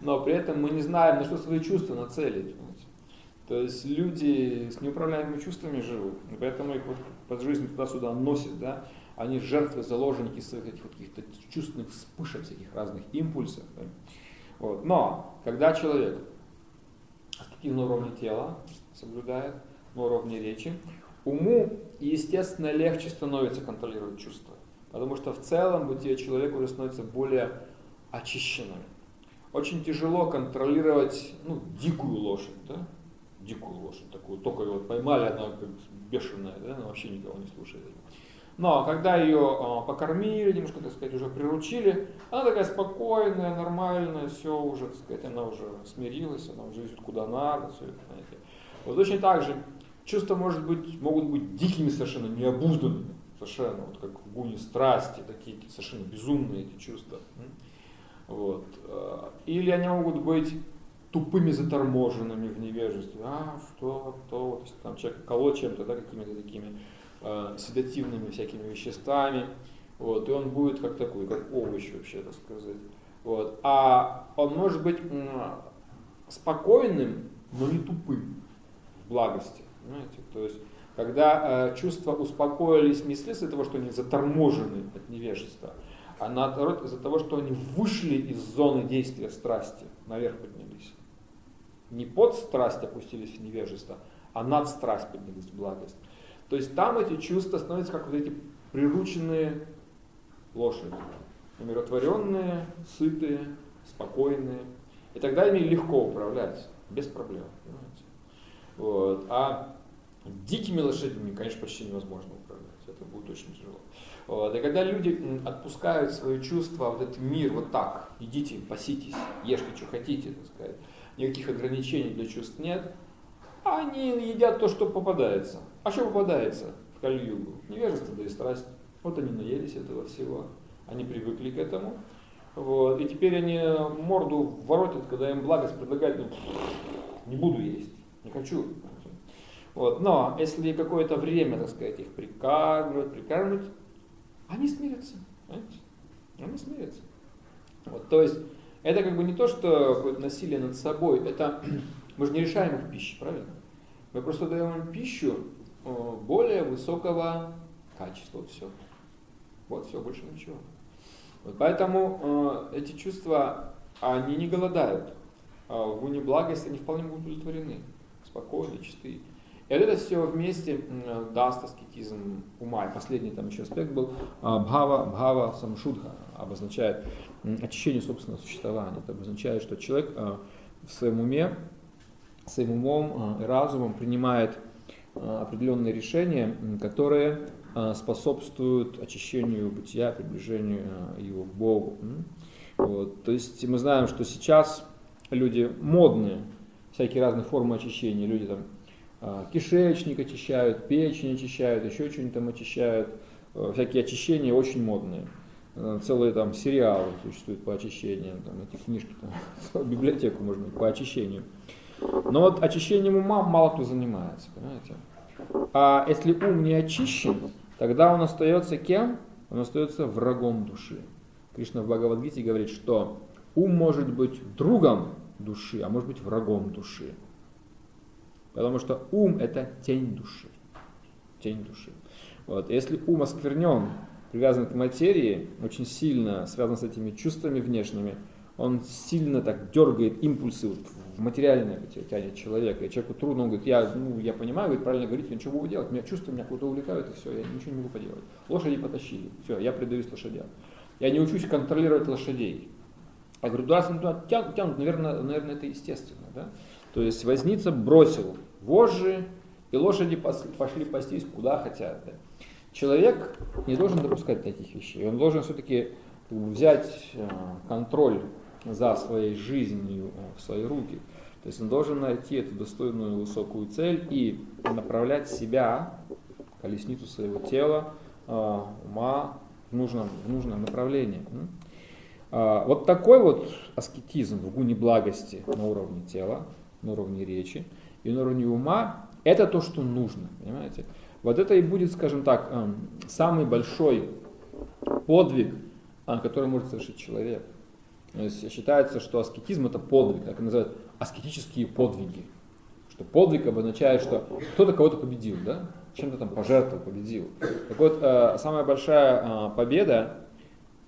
но при этом мы не знаем, на что свои чувства нацелить. То есть люди с неуправляемыми чувствами живут, поэтому их вот по жизни туда-сюда носит, да, они жертвы, заложники своих этих вот каких-то чувственных вспышек, всяких разных импульсов. Да. Вот. Но, когда человек аскетизм на уровне тела соблюдает, на уровне речи, уму, естественно, легче становится контролировать чувства. Потому что в целом бытие человека уже становится более очищенным. Очень тяжело контролировать ну, дикую лошадь. Да? Дикую лошадь такую, только ее вот поймали, она как бешеная, да, она вообще никого не слушает. Но когда ее э, покормили, немножко, так сказать, уже приручили, она такая спокойная, нормальная, все уже, так сказать, она уже смирилась, она уже идет куда надо, все это, знаете. Вот точно так же чувства может быть, могут быть дикими совершенно, необузданными, совершенно, вот как в гуне страсти, такие совершенно безумные эти чувства. Вот. А, или они могут быть тупыми заторможенными в невежестве. А, что, кто, вот, там человек колоть чем-то, да, какими-то такими э, седативными всякими веществами, вот, и он будет как такой, как овощ вообще, так сказать. Вот. А он может быть спокойным, но не тупым в благости. Понимаете? То есть, когда э, чувства успокоились не вследствие того, что они заторможены от невежества, а наоборот из-за того, что они вышли из зоны действия страсти, наверх поднялись не под страсть опустились в невежество, а над страсть поднялись в благость. То есть там эти чувства становятся как вот эти прирученные лошади. Умиротворенные, сытые, спокойные. И тогда ими легко управлять, без проблем. Понимаете? Вот. А дикими лошадьми, конечно, почти невозможно управлять. Это будет очень тяжело. Вот. И когда люди отпускают свои чувства, вот этот мир вот так, идите, паситесь, ешьте, что хотите, так сказать, никаких ограничений для чувств нет, они едят то, что попадается. А что попадается в Кали-югу? Невежество, да и страсть. Вот они наелись этого всего, они привыкли к этому. Вот. И теперь они морду воротят, когда им благость предлагают, ну, не буду есть, не хочу. Вот. Но если какое-то время, так сказать, их прикармливать, прикармливать, они смирятся. Понимаете? Они смирятся. Вот. То есть это как бы не то, что какое-то насилие над собой, это мы же не решаем их пищи, правильно? Мы просто даем им пищу э, более высокого качества, вот все. Вот все, больше ничего. Вот поэтому э, эти чувства, они не голодают. А в уне благости они вполне могут удовлетворены, спокойны, чистые. И вот это все вместе даст аскетизм ума. И последний там еще аспект был а, бхава, бхава самшудха, обозначает очищение собственного существования. Это обозначает, что человек в своем уме, своим умом и разумом принимает определенные решения, которые способствуют очищению бытия, приближению его к Богу. Вот. То есть мы знаем, что сейчас люди модные, всякие разные формы очищения. Люди там а, кишечник очищают, печень очищают, еще что-нибудь там очищают. Э, всякие очищения очень модные. Э, целые там сериалы существуют по очищениям, там эти книжки, там, библиотеку можно по очищению. Но вот очищением ума мало кто занимается, понимаете? А если ум не очищен, тогда он остается кем? Он остается врагом души. Кришна в Бхагавадгите говорит, что ум может быть другом души, а может быть врагом души. Потому что ум это тень души. Тень души. Вот. Если ум осквернен, привязан к материи, очень сильно связан с этими чувствами внешними, он сильно так дергает импульсы вот в материальное тянет человека. И человеку трудно, он говорит, я, ну, я понимаю, говорит, правильно говорите, ничего могу делать, меня чувства меня куда-то увлекают, и все, я ничего не могу поделать. Лошади потащили, все, я предаюсь лошадям. Я не учусь контролировать лошадей. Я говорю, да, они туда тянут, тянут, наверное, наверное, это естественно. Да? То есть возница бросил вожжи, и лошади пошли пастись куда хотят. Да? Человек не должен допускать таких вещей. Он должен все-таки взять э, контроль за своей жизнью э, в свои руки. То есть он должен найти эту достойную высокую цель и направлять себя, колесницу своего тела, э, ума в нужном, в нужном направлении. А, вот такой вот аскетизм в гуне благости на уровне тела, на уровне речи и на уровне ума, это то, что нужно, понимаете? Вот это и будет, скажем так, эм, самый большой подвиг, а, который может совершить человек. То есть считается, что аскетизм это подвиг, как называют аскетические подвиги. Что подвиг обозначает, что кто-то кого-то победил, да? чем-то там пожертвовал, победил. Так вот, э, самая большая э, победа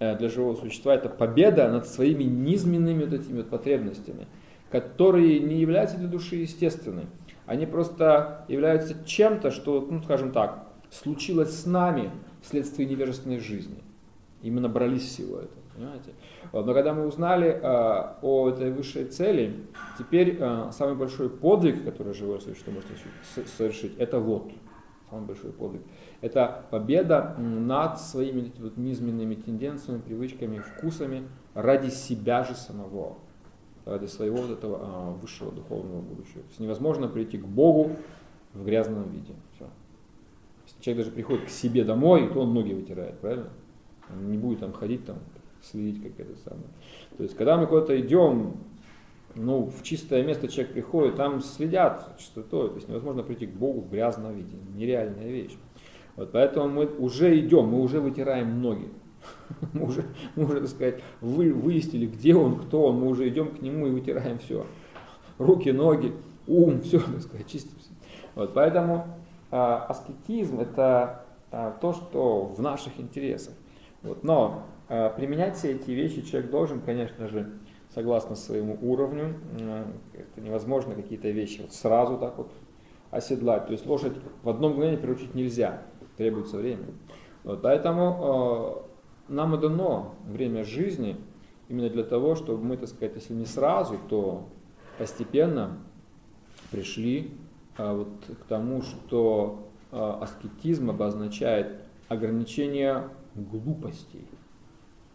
Э, для живого существа это победа над своими низменными вот этими вот потребностями, которые не являются для души естественными. Они просто являются чем-то, что, ну, скажем так, случилось с нами вследствие невежественной жизни. Именно брались всего этого. Понимаете? Но когда мы узнали э, о этой высшей цели, теперь э, самый большой подвиг, который живое существо может совершить, это вот самый большой подвиг. Это победа над своими вот низменными тенденциями, привычками, вкусами ради себя же самого, ради своего вот этого а, высшего духовного будущего. То есть невозможно прийти к Богу в грязном виде. Все. Если человек даже приходит к себе домой, то он ноги вытирает, правильно? Он не будет там ходить, там, следить как это самое. То есть, когда мы куда-то идем, ну, в чистое место человек приходит, там следят чистотой, то есть невозможно прийти к Богу в грязном виде, нереальная вещь. Вот поэтому мы уже идем, мы уже вытираем ноги. Мы уже, мы уже, так сказать, вы, выяснили, где он, кто он, мы уже идем к нему и вытираем все. Руки, ноги, ум, все, так сказать, чистимся. Вот, поэтому а, аскетизм это а, то, что в наших интересах. Вот, но а, применять все эти вещи человек должен, конечно же, согласно своему уровню. Это невозможно какие-то вещи вот сразу так вот оседлать. То есть лошадь в одно мгновение приручить нельзя требуется время. Вот, поэтому э, нам и дано время жизни именно для того, чтобы мы, так сказать, если не сразу, то постепенно пришли э, вот к тому, что э, аскетизм обозначает ограничение глупостей.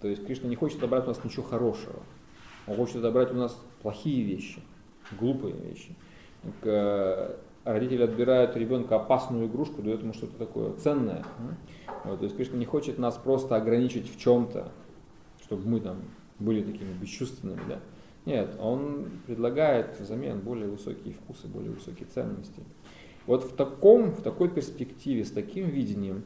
То есть Кришна не хочет отобрать у нас ничего хорошего. Он хочет отобрать у нас плохие вещи, глупые вещи. А родители отбирают ребенка опасную игрушку, дают ему что-то такое ценное. Вот, то есть Кришна не хочет нас просто ограничить в чем-то, чтобы мы там были такими бесчувственными. Да? Нет, он предлагает взамен более высокие вкусы, более высокие ценности. Вот в, таком, в такой перспективе, с таким видением,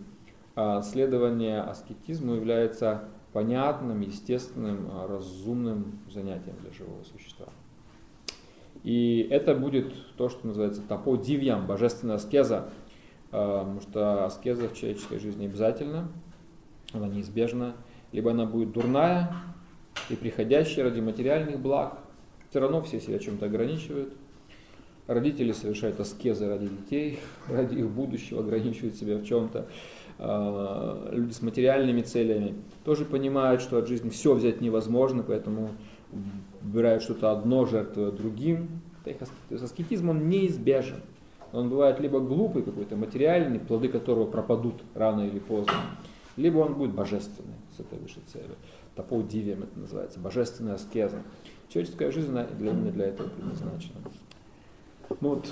а, следование аскетизму является понятным, естественным, а, разумным занятием для живого существа. И это будет то, что называется топо дивьям, божественная аскеза, а, потому что аскеза в человеческой жизни обязательно, она неизбежна, либо она будет дурная и приходящая ради материальных благ, все равно все себя чем-то ограничивают. Родители совершают аскезы ради детей, ради их будущего, ограничивают себя в чем-то. э, люди с материальными целями тоже понимают, что от жизни все взять невозможно, поэтому выбирают что-то одно, жертвуя другим. Аскетизм он неизбежен. Он бывает либо глупый какой-то, материальный, плоды которого пропадут рано или поздно, либо он будет божественный с этой высшей целью. Тапоудивием это называется, божественная аскеза. Человеческая жизнь для, именно для этого предназначена. Ну вот,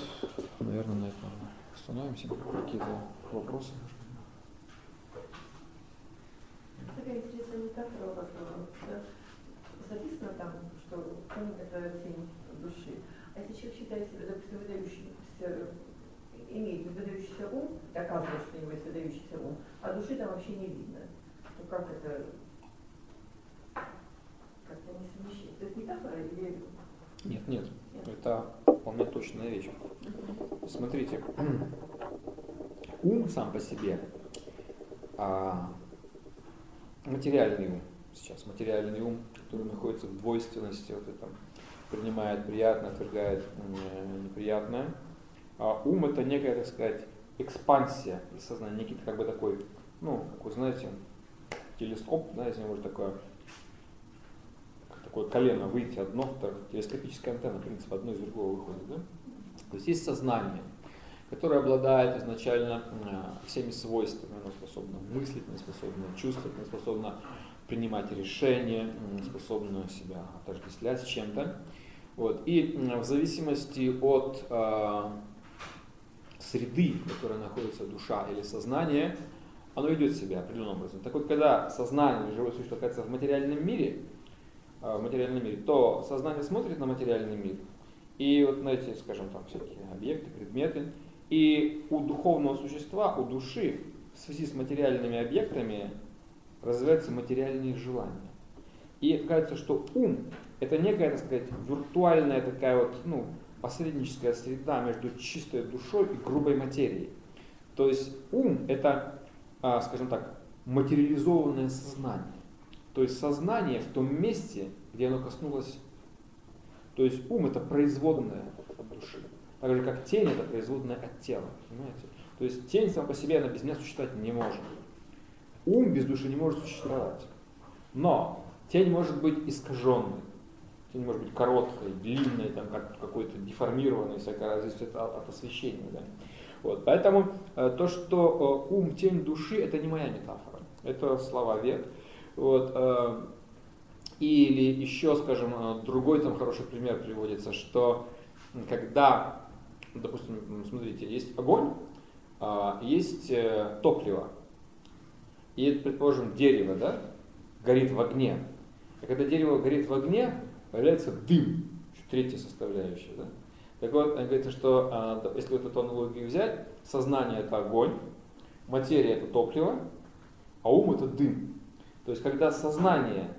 наверное, на этом остановимся. Какие-то вопросы? Такая интересная метафора, как записано там, что ум это тень души. А если человек считает себя, допустим, выдающимся, имеет выдающийся ум, доказывает, что у него есть выдающийся ум, а души там вообще не видно, то как это как-то не совмещать? То есть метафора или... Нет, нет, нет. это вполне точная вещь. Смотрите, ум сам по себе, а, материальный ум, сейчас материальный ум, который находится в двойственности, вот это принимает приятное, отвергает неприятное. А ум это некая, так сказать, экспансия сознания, некий как бы такой, ну, как вы знаете, телескоп, да, из него такое, такое колено выйти одно, второе, телескопическая антенна, в принципе, одно из другого выходит, да? То есть есть сознание, которое обладает изначально всеми свойствами, оно способно мыслить, оно способно чувствовать, оно способно принимать решения, способна себя отождествлять с чем-то. Вот. И в зависимости от э, среды, в которой находится душа или сознание, оно ведет себя определенным образом. Так вот, когда сознание, живое существо оказывается в материальном мире, э, в материальном мире, то сознание смотрит на материальный мир, и вот на эти, скажем, там всякие объекты, предметы, и у духовного существа, у души, в связи с материальными объектами, развиваются материальные желания. И кажется, что ум это некая, так сказать, виртуальная такая вот, ну, посредническая среда между чистой душой и грубой материей. То есть ум это, а, скажем так, материализованное сознание. То есть сознание в том месте, где оно коснулось. То есть ум это производное от души. Так же как тень это производное от тела. Понимаете? То есть тень сама по себе она без меня существовать не может. Ум без души не может существовать. Но тень может быть искаженной, тень может быть короткой, длинной, там, как, какой-то деформированной, всякое зависит от, от освещения. Да? Вот. Поэтому э, то, что э, ум, тень души, это не моя метафора, это слова век. Вот, э, или еще, скажем, э, другой там хороший пример приводится, что когда, допустим, смотрите, есть огонь, э, есть э, топливо, и, предположим, дерево, да, горит в огне. И когда дерево горит в огне, появляется дым, третья составляющая. Да? Так вот, говорится, что а, если вот эту аналогию взять, сознание это огонь, материя это топливо, а ум это дым. То есть, когда сознание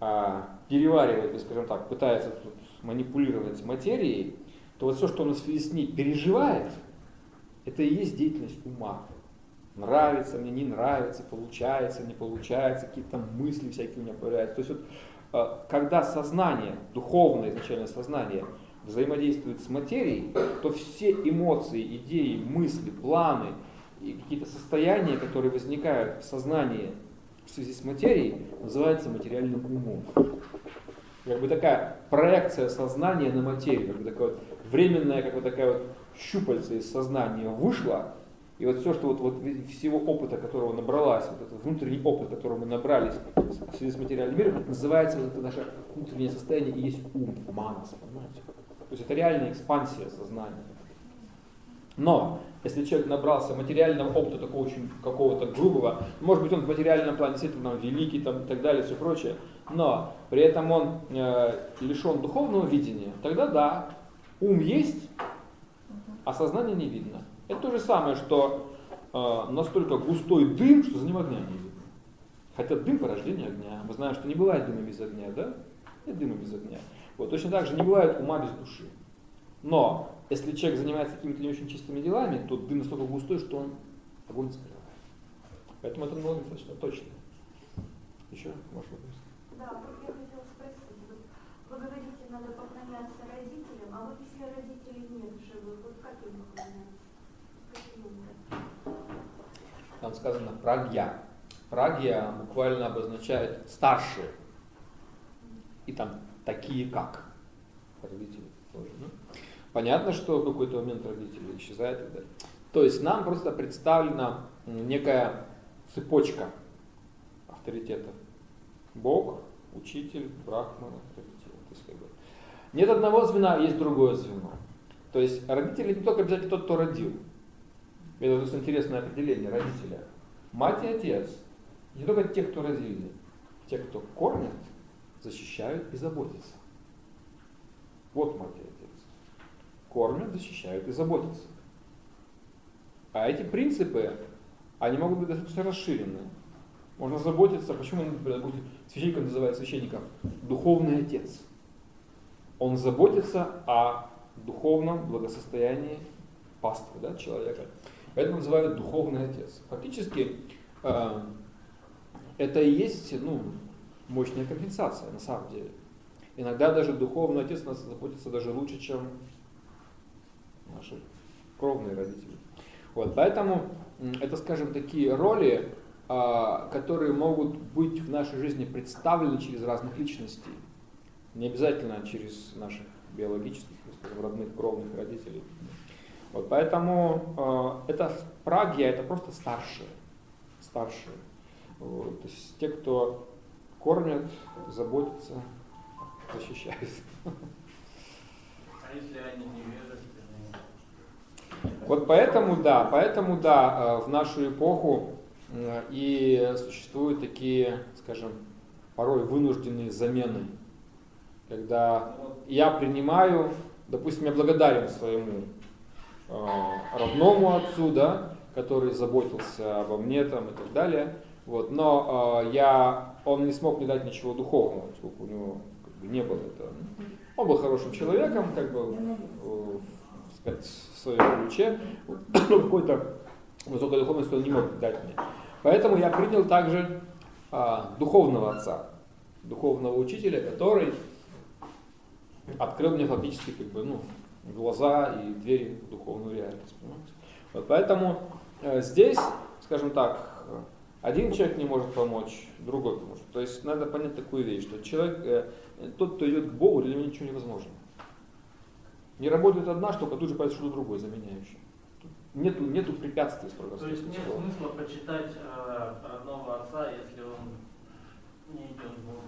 а, переваривает, скажем так, пытается тут манипулировать материей, то вот все, что он в связи с ней переживает, это и есть деятельность ума нравится мне, не нравится, получается, не получается, какие-то мысли всякие у меня появляются. То есть вот, э, когда сознание, духовное изначально сознание, взаимодействует с материей, то все эмоции, идеи, мысли, планы и какие-то состояния, которые возникают в сознании в связи с материей, называются материальным умом. Как бы такая проекция сознания на материю, как бы такая вот временная, как бы такая вот щупальца из сознания вышла, и вот все, что вот, вот всего опыта, которого набралась, вот этот внутренний опыт, которого мы набрались в связи с материальным миром, называется вот это наше внутреннее состояние и есть ум, манас, понимаете? То есть это реальная экспансия сознания. Но если человек набрался материального опыта такого очень какого-то грубого, может быть он в материальном плане действительно великий там, и так далее, все прочее, но при этом он э, лишен духовного видения, тогда да, ум есть, а сознание не видно. Это то же самое, что э, настолько густой дым, что за ним огня не видно. Хотя дым порождение огня. Мы знаем, что не бывает дыма без огня, да? Нет дыма без огня. Вот точно так же не бывает ума без души. Но если человек занимается какими-то не очень чистыми делами, то дым настолько густой, что он огонь скрывает. Поэтому это аналогия достаточно точно. Еще может вопрос? Да, вот я хотела спросить. Вы говорите, надо поклоняться родителям, а вот если родителей нет живых, вот как им поклоняться? Там сказано прагья. Прагья буквально обозначает старшие. И там такие как. Родители тоже. Ну. Понятно, что в какой-то момент родители исчезают и далее. То есть нам просто представлена некая цепочка авторитетов. Бог, учитель, брахман, авторитет. Как бы, нет одного звена, а есть другое звено. То есть родители не только обязательно тот, кто родил. Это вот интересное определение родителя. Мать и отец. Не только те, кто родили. Те, кто кормят, защищают и заботятся. Вот мать и отец. Кормят, защищают и заботятся. А эти принципы, они могут быть достаточно расширены. Можно заботиться, почему, допустим, священником называют священником духовный отец. Он заботится о духовном благосостоянии паствы да, человека. Поэтому называют духовный отец. Фактически э, это и есть ну, мощная компенсация на самом деле. Иногда даже духовный отец нас заботится даже лучше, чем наши кровные родители. Вот, поэтому это, скажем, такие роли, э, которые могут быть в нашей жизни представлены через разных личностей. Не обязательно через наших биологических, родных, кровных родителей. Вот, поэтому э, это прагья, это просто старшие. Старшие. Вот, то есть те, кто кормят, заботятся, защищают. А если они невежественные? Вот поэтому, да, поэтому, да, э, в нашу эпоху э, и существуют такие, скажем, порой вынужденные замены когда я принимаю, допустим, я благодарен своему родному отцу, да, который заботился обо мне там и так далее, вот, но э, я, он не смог мне дать ничего духовного, поскольку у него как бы, не было этого. Он был хорошим человеком, как бы, э, сказать, в своем ключе, но какой-то высокой духовности он не мог дать мне. Поэтому я принял также э, духовного отца, духовного учителя, который открыл мне фактически как бы, ну, глаза и двери в духовную реальность. Понимаете? Вот поэтому э, здесь, скажем так, один человек не может помочь, другой поможет. То есть надо понять такую вещь, что человек, э, тот, кто идет к Богу, для него ничего невозможно. Не работает одна штука, тут же появится что-то другое, заменяющее. Нету, нету препятствий строго. То есть нет смысла почитать э, родного отца, если он не идет к Богу.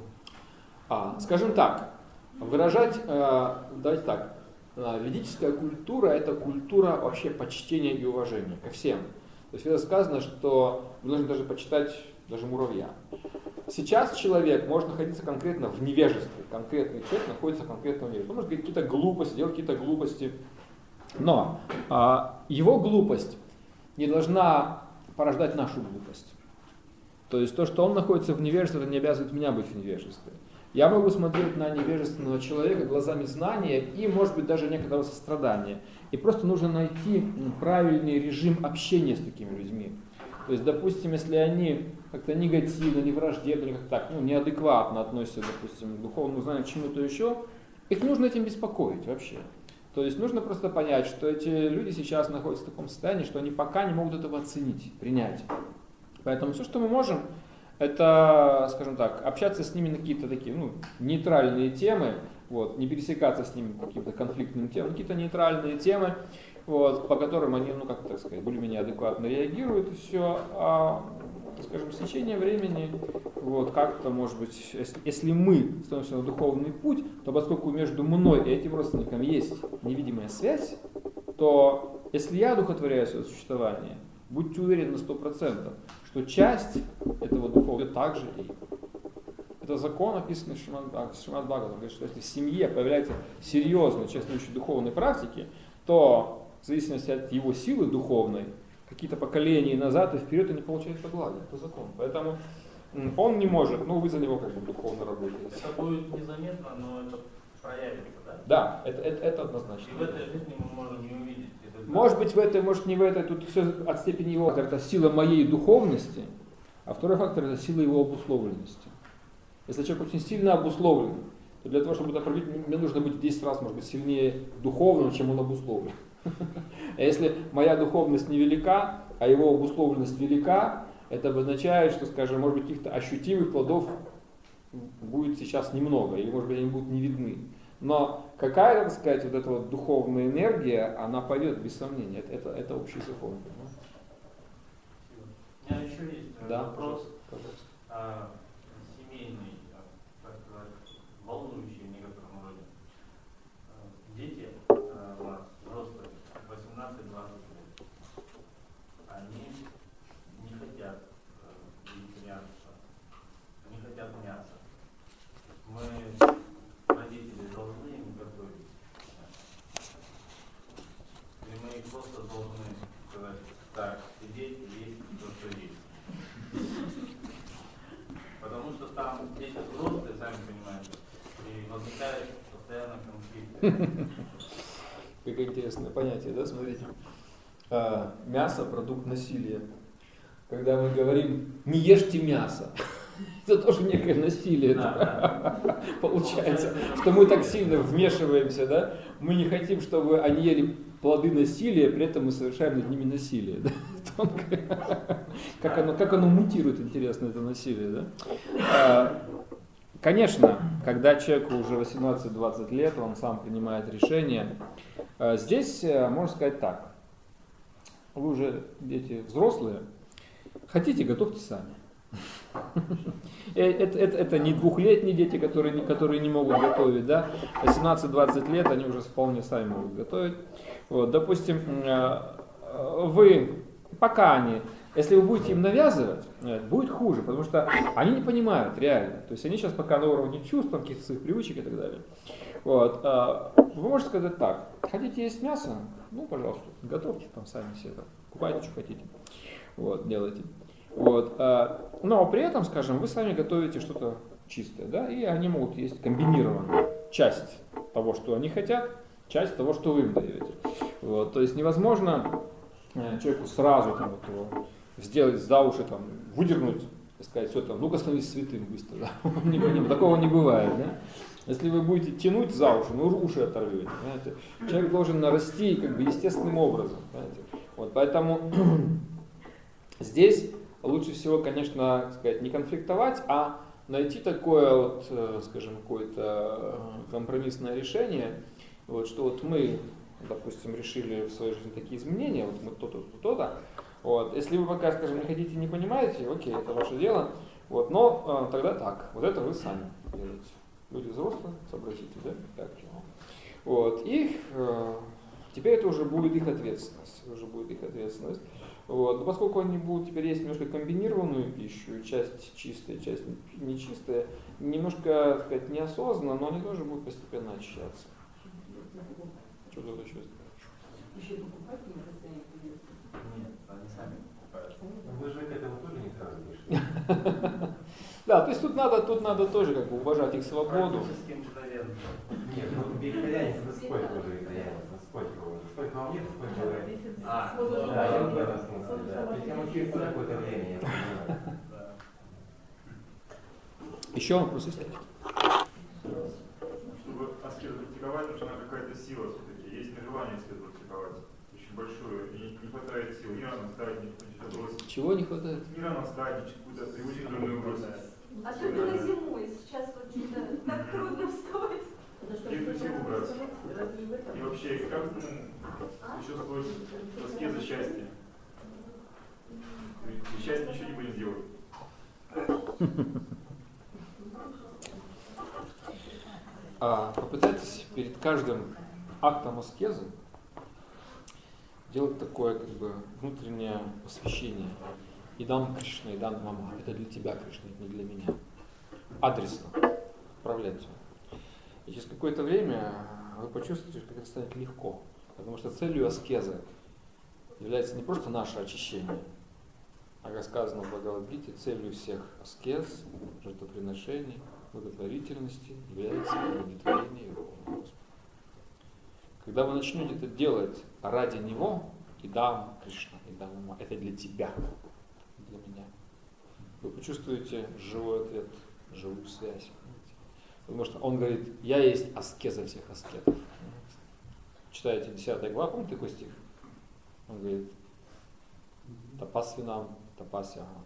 А, скажем так, Выражать, э, давайте так, ведическая культура это культура вообще почтения и уважения ко всем. То есть это сказано, что вы должны даже почитать даже муравья. Сейчас человек может находиться конкретно в невежестве. Конкретный человек находится конкретно в невежестве. Он может говорить какие-то глупости, делать какие-то глупости. Но а, его глупость не должна порождать нашу глупость. То есть то, что он находится в невежестве, это не обязывает меня быть в невежестве. Я могу смотреть на невежественного человека глазами знания и, может быть, даже некоторого сострадания. И просто нужно найти правильный режим общения с такими людьми. То есть, допустим, если они как-то негативно, не враждебно, как так, ну, неадекватно относятся, допустим, к духовному знанию, к чему-то еще, их нужно этим беспокоить вообще. То есть нужно просто понять, что эти люди сейчас находятся в таком состоянии, что они пока не могут этого оценить, принять. Поэтому все, что мы можем, это, скажем так, общаться с ними на какие-то такие ну, нейтральные темы, вот, не пересекаться с ними по каким-то конфликтным темам, какие-то нейтральные темы, вот, по которым они, ну как так сказать, более-менее адекватно реагируют и все. А, скажем, с течением времени, вот, как-то, может быть, если, мы становимся на духовный путь, то поскольку между мной и этим родственником есть невидимая связь, то если я одухотворяю свое существование, будьте уверены на сто процентов, что часть этого духовного также и это закон, описанный в Шримад Бхагаватам, говорит, что если в семье появляется серьезный человек, духовной практики, то в зависимости от его силы духовной, какие-то поколения назад и вперед они получают это благо, это закон. Поэтому он не может, ну вы за него как бы духовно работаете. Это будет незаметно, но это проявится, да? Да, это, это, это однозначно. И в этой жизни мы можем не увидеть может быть в этой, может не в этой, тут все от степени его. Это сила моей духовности, а второй фактор это сила его обусловленности. Если человек очень сильно обусловлен, то для того, чтобы это пробить, мне нужно быть в 10 раз, может быть, сильнее духовным, чем он обусловлен. А если моя духовность невелика, а его обусловленность велика, это обозначает, что, скажем, может быть, каких-то ощутимых плодов будет сейчас немного, или, может быть, они будут не видны. Но какая, так сказать, вот эта вот духовная энергия, она пойдет без сомнения. Это, это, это общий закон. У меня еще есть Да, вопрос пожалуйста. а, семейный, так сказать, волнующий в некотором роде. А, Дети а, у нас взрослые, 18-20 лет, они не хотят э, вегетарианства, не хотят мяса. Мы, родители, должны им готовить. Или мы их просто должны сказать, так, сидеть, есть то, что есть. Потому что там дети взрослые, сами понимаете, и возникает постоянно конфликт. Как интересное понятие, да, смотрите. А, мясо – продукт насилия. Когда мы говорим «не ешьте мясо», это тоже некое насилие. Да, Получается, что мы так сильно вмешиваемся, да? Мы не хотим, чтобы они ели плоды насилия, при этом мы совершаем над ними насилие. Да? Тонко. Как, оно, как оно мутирует, интересно, это насилие. Да? А, Конечно, когда человеку уже 18-20 лет, он сам принимает решение. А, Здесь э, можно сказать так. Вы уже дети взрослые, хотите, готовьте сами. Э, Это, это, это не двухлетние дети, которые, которые не могут готовить, да? 18-20 лет они уже вполне сами могут готовить. Вот, допустим, э, э, вы, пока они, если вы будете им навязывать, э, будет хуже, потому что они не понимают реально. То есть они сейчас пока на уровне чувств, там, каких-то своих привычек и так далее. Вот, а, вы можете сказать так, хотите есть мясо? Ну, пожалуйста, готовьте там сами себе, там, покупайте, что хотите. Вот, делайте. Вот, а, но при этом, скажем, вы сами готовите что-то чистое, да, и они могут есть комбинированно. Часть того, что они хотят, часть того, что вы им даете. Вот, то есть невозможно э, человеку сразу там, вот, его сделать за уши, там, выдернуть, и сказать, все там, ну-ка становись святым быстро. Да? Не поним- Такого не бывает. Да? Если вы будете тянуть за уши, ну уши оторвете. Понимаете? Человек должен нарасти как бы естественным образом. Понимаете? Вот, поэтому здесь лучше всего, конечно, сказать, не конфликтовать, а найти такое, вот, э, скажем, какое-то э, компромиссное решение, вот, что вот мы, допустим, решили в своей жизни такие изменения, вот мы то-то, то-то, вот, если вы пока, скажем, не хотите, не понимаете, окей, это ваше дело, вот, но э, тогда так, вот это вы сами делаете. Люди взрослые, сообразите, да, как чего. Вот, и э, теперь это уже будет их ответственность, уже будет их ответственность. Вот. Но поскольку они будут теперь есть немножко комбинированную пищу, часть чистая, часть нечистая, немножко, так сказать, неосознанно, но они тоже будут постепенно очищаться. Что тут еще? Еще покупать не постоянно придется. Нет, они сами покупают. Вы же к этому тоже не сразу пришли. Да, то есть тут надо, тут надо тоже как бы уважать их свободу. Нет, ну вегетарианец, это сколько уже вегетарианец? Ну, Сколько уже? Сколько вам лет, сколько вы? А, Да, я вот в этом смысле, да. То есть оно через какое-то время, я понимаю. Да. Еще вопросы есть? Чтобы аскезу практиковать, нужна какая-то сила все-таки. Есть нежелание аскезу практиковать. Очень большое. И не хватает сил. Не рано встать, не что-то бросить. Чего не хватает? Не рано встать, какую-то дурную бросить. Особенно зимой. Сейчас вот что-то так трудно вставать. Это силу брать? И вообще, как ну, еще стоит аскеза счастья? Ведь без счастья ничего не будем делать. А попытайтесь перед каждым актом аскезы делать такое как бы внутреннее посвящение. Идам Кришна, Идам Мама. Это для тебя, Кришна, это не для меня. Адресно. Отправляйте. И через какое-то время вы почувствуете, как это станет легко. Потому что целью аскезы является не просто наше очищение, а, как сказано в Бхагавадгите, целью всех аскез, жертвоприношений, благотворительности является удовлетворение Господа. Когда вы начнете это делать ради Него, и дам Кришна, и дам Ума, это для тебя, для меня. Вы почувствуете живой ответ, живую связь. Потому что он говорит, я есть аскеза всех аскетов. читаете 10 глава, помните такой стих? Он говорит, тапас винам, тапас ага.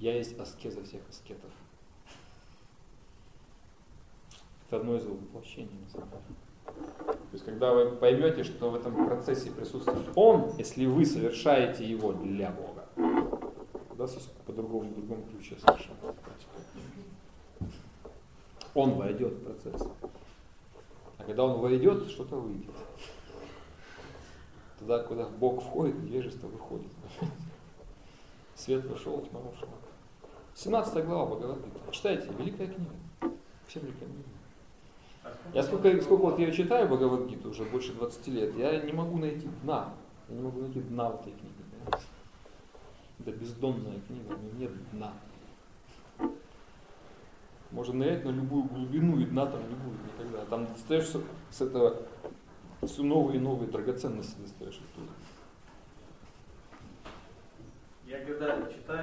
Я есть аскеза всех аскетов. Это одно из воплощений, на самом деле. То есть, когда вы поймете, что в этом процессе присутствует Он, если вы совершаете его для Бога, тогда по-другому, в другом ключе совершенно. Он войдет в процесс. А когда он войдет, что-то выйдет. Туда, куда Бог входит, невежество выходит. Свет вошел, тьма ушла. 17 глава Бхагавадгита. Читайте, великая книга. Всем рекомендую. Я сколько, сколько вот я читаю Бхагавадгиту уже больше 20 лет, я не могу найти дна. Я не могу найти дна в этой книге. Это бездонная книга, у нее нет дна. Можно нырять на любую глубину, и дна там не будет никогда. Там достаешься с этого все новые и новые драгоценности достаешь оттуда. Я когда читаю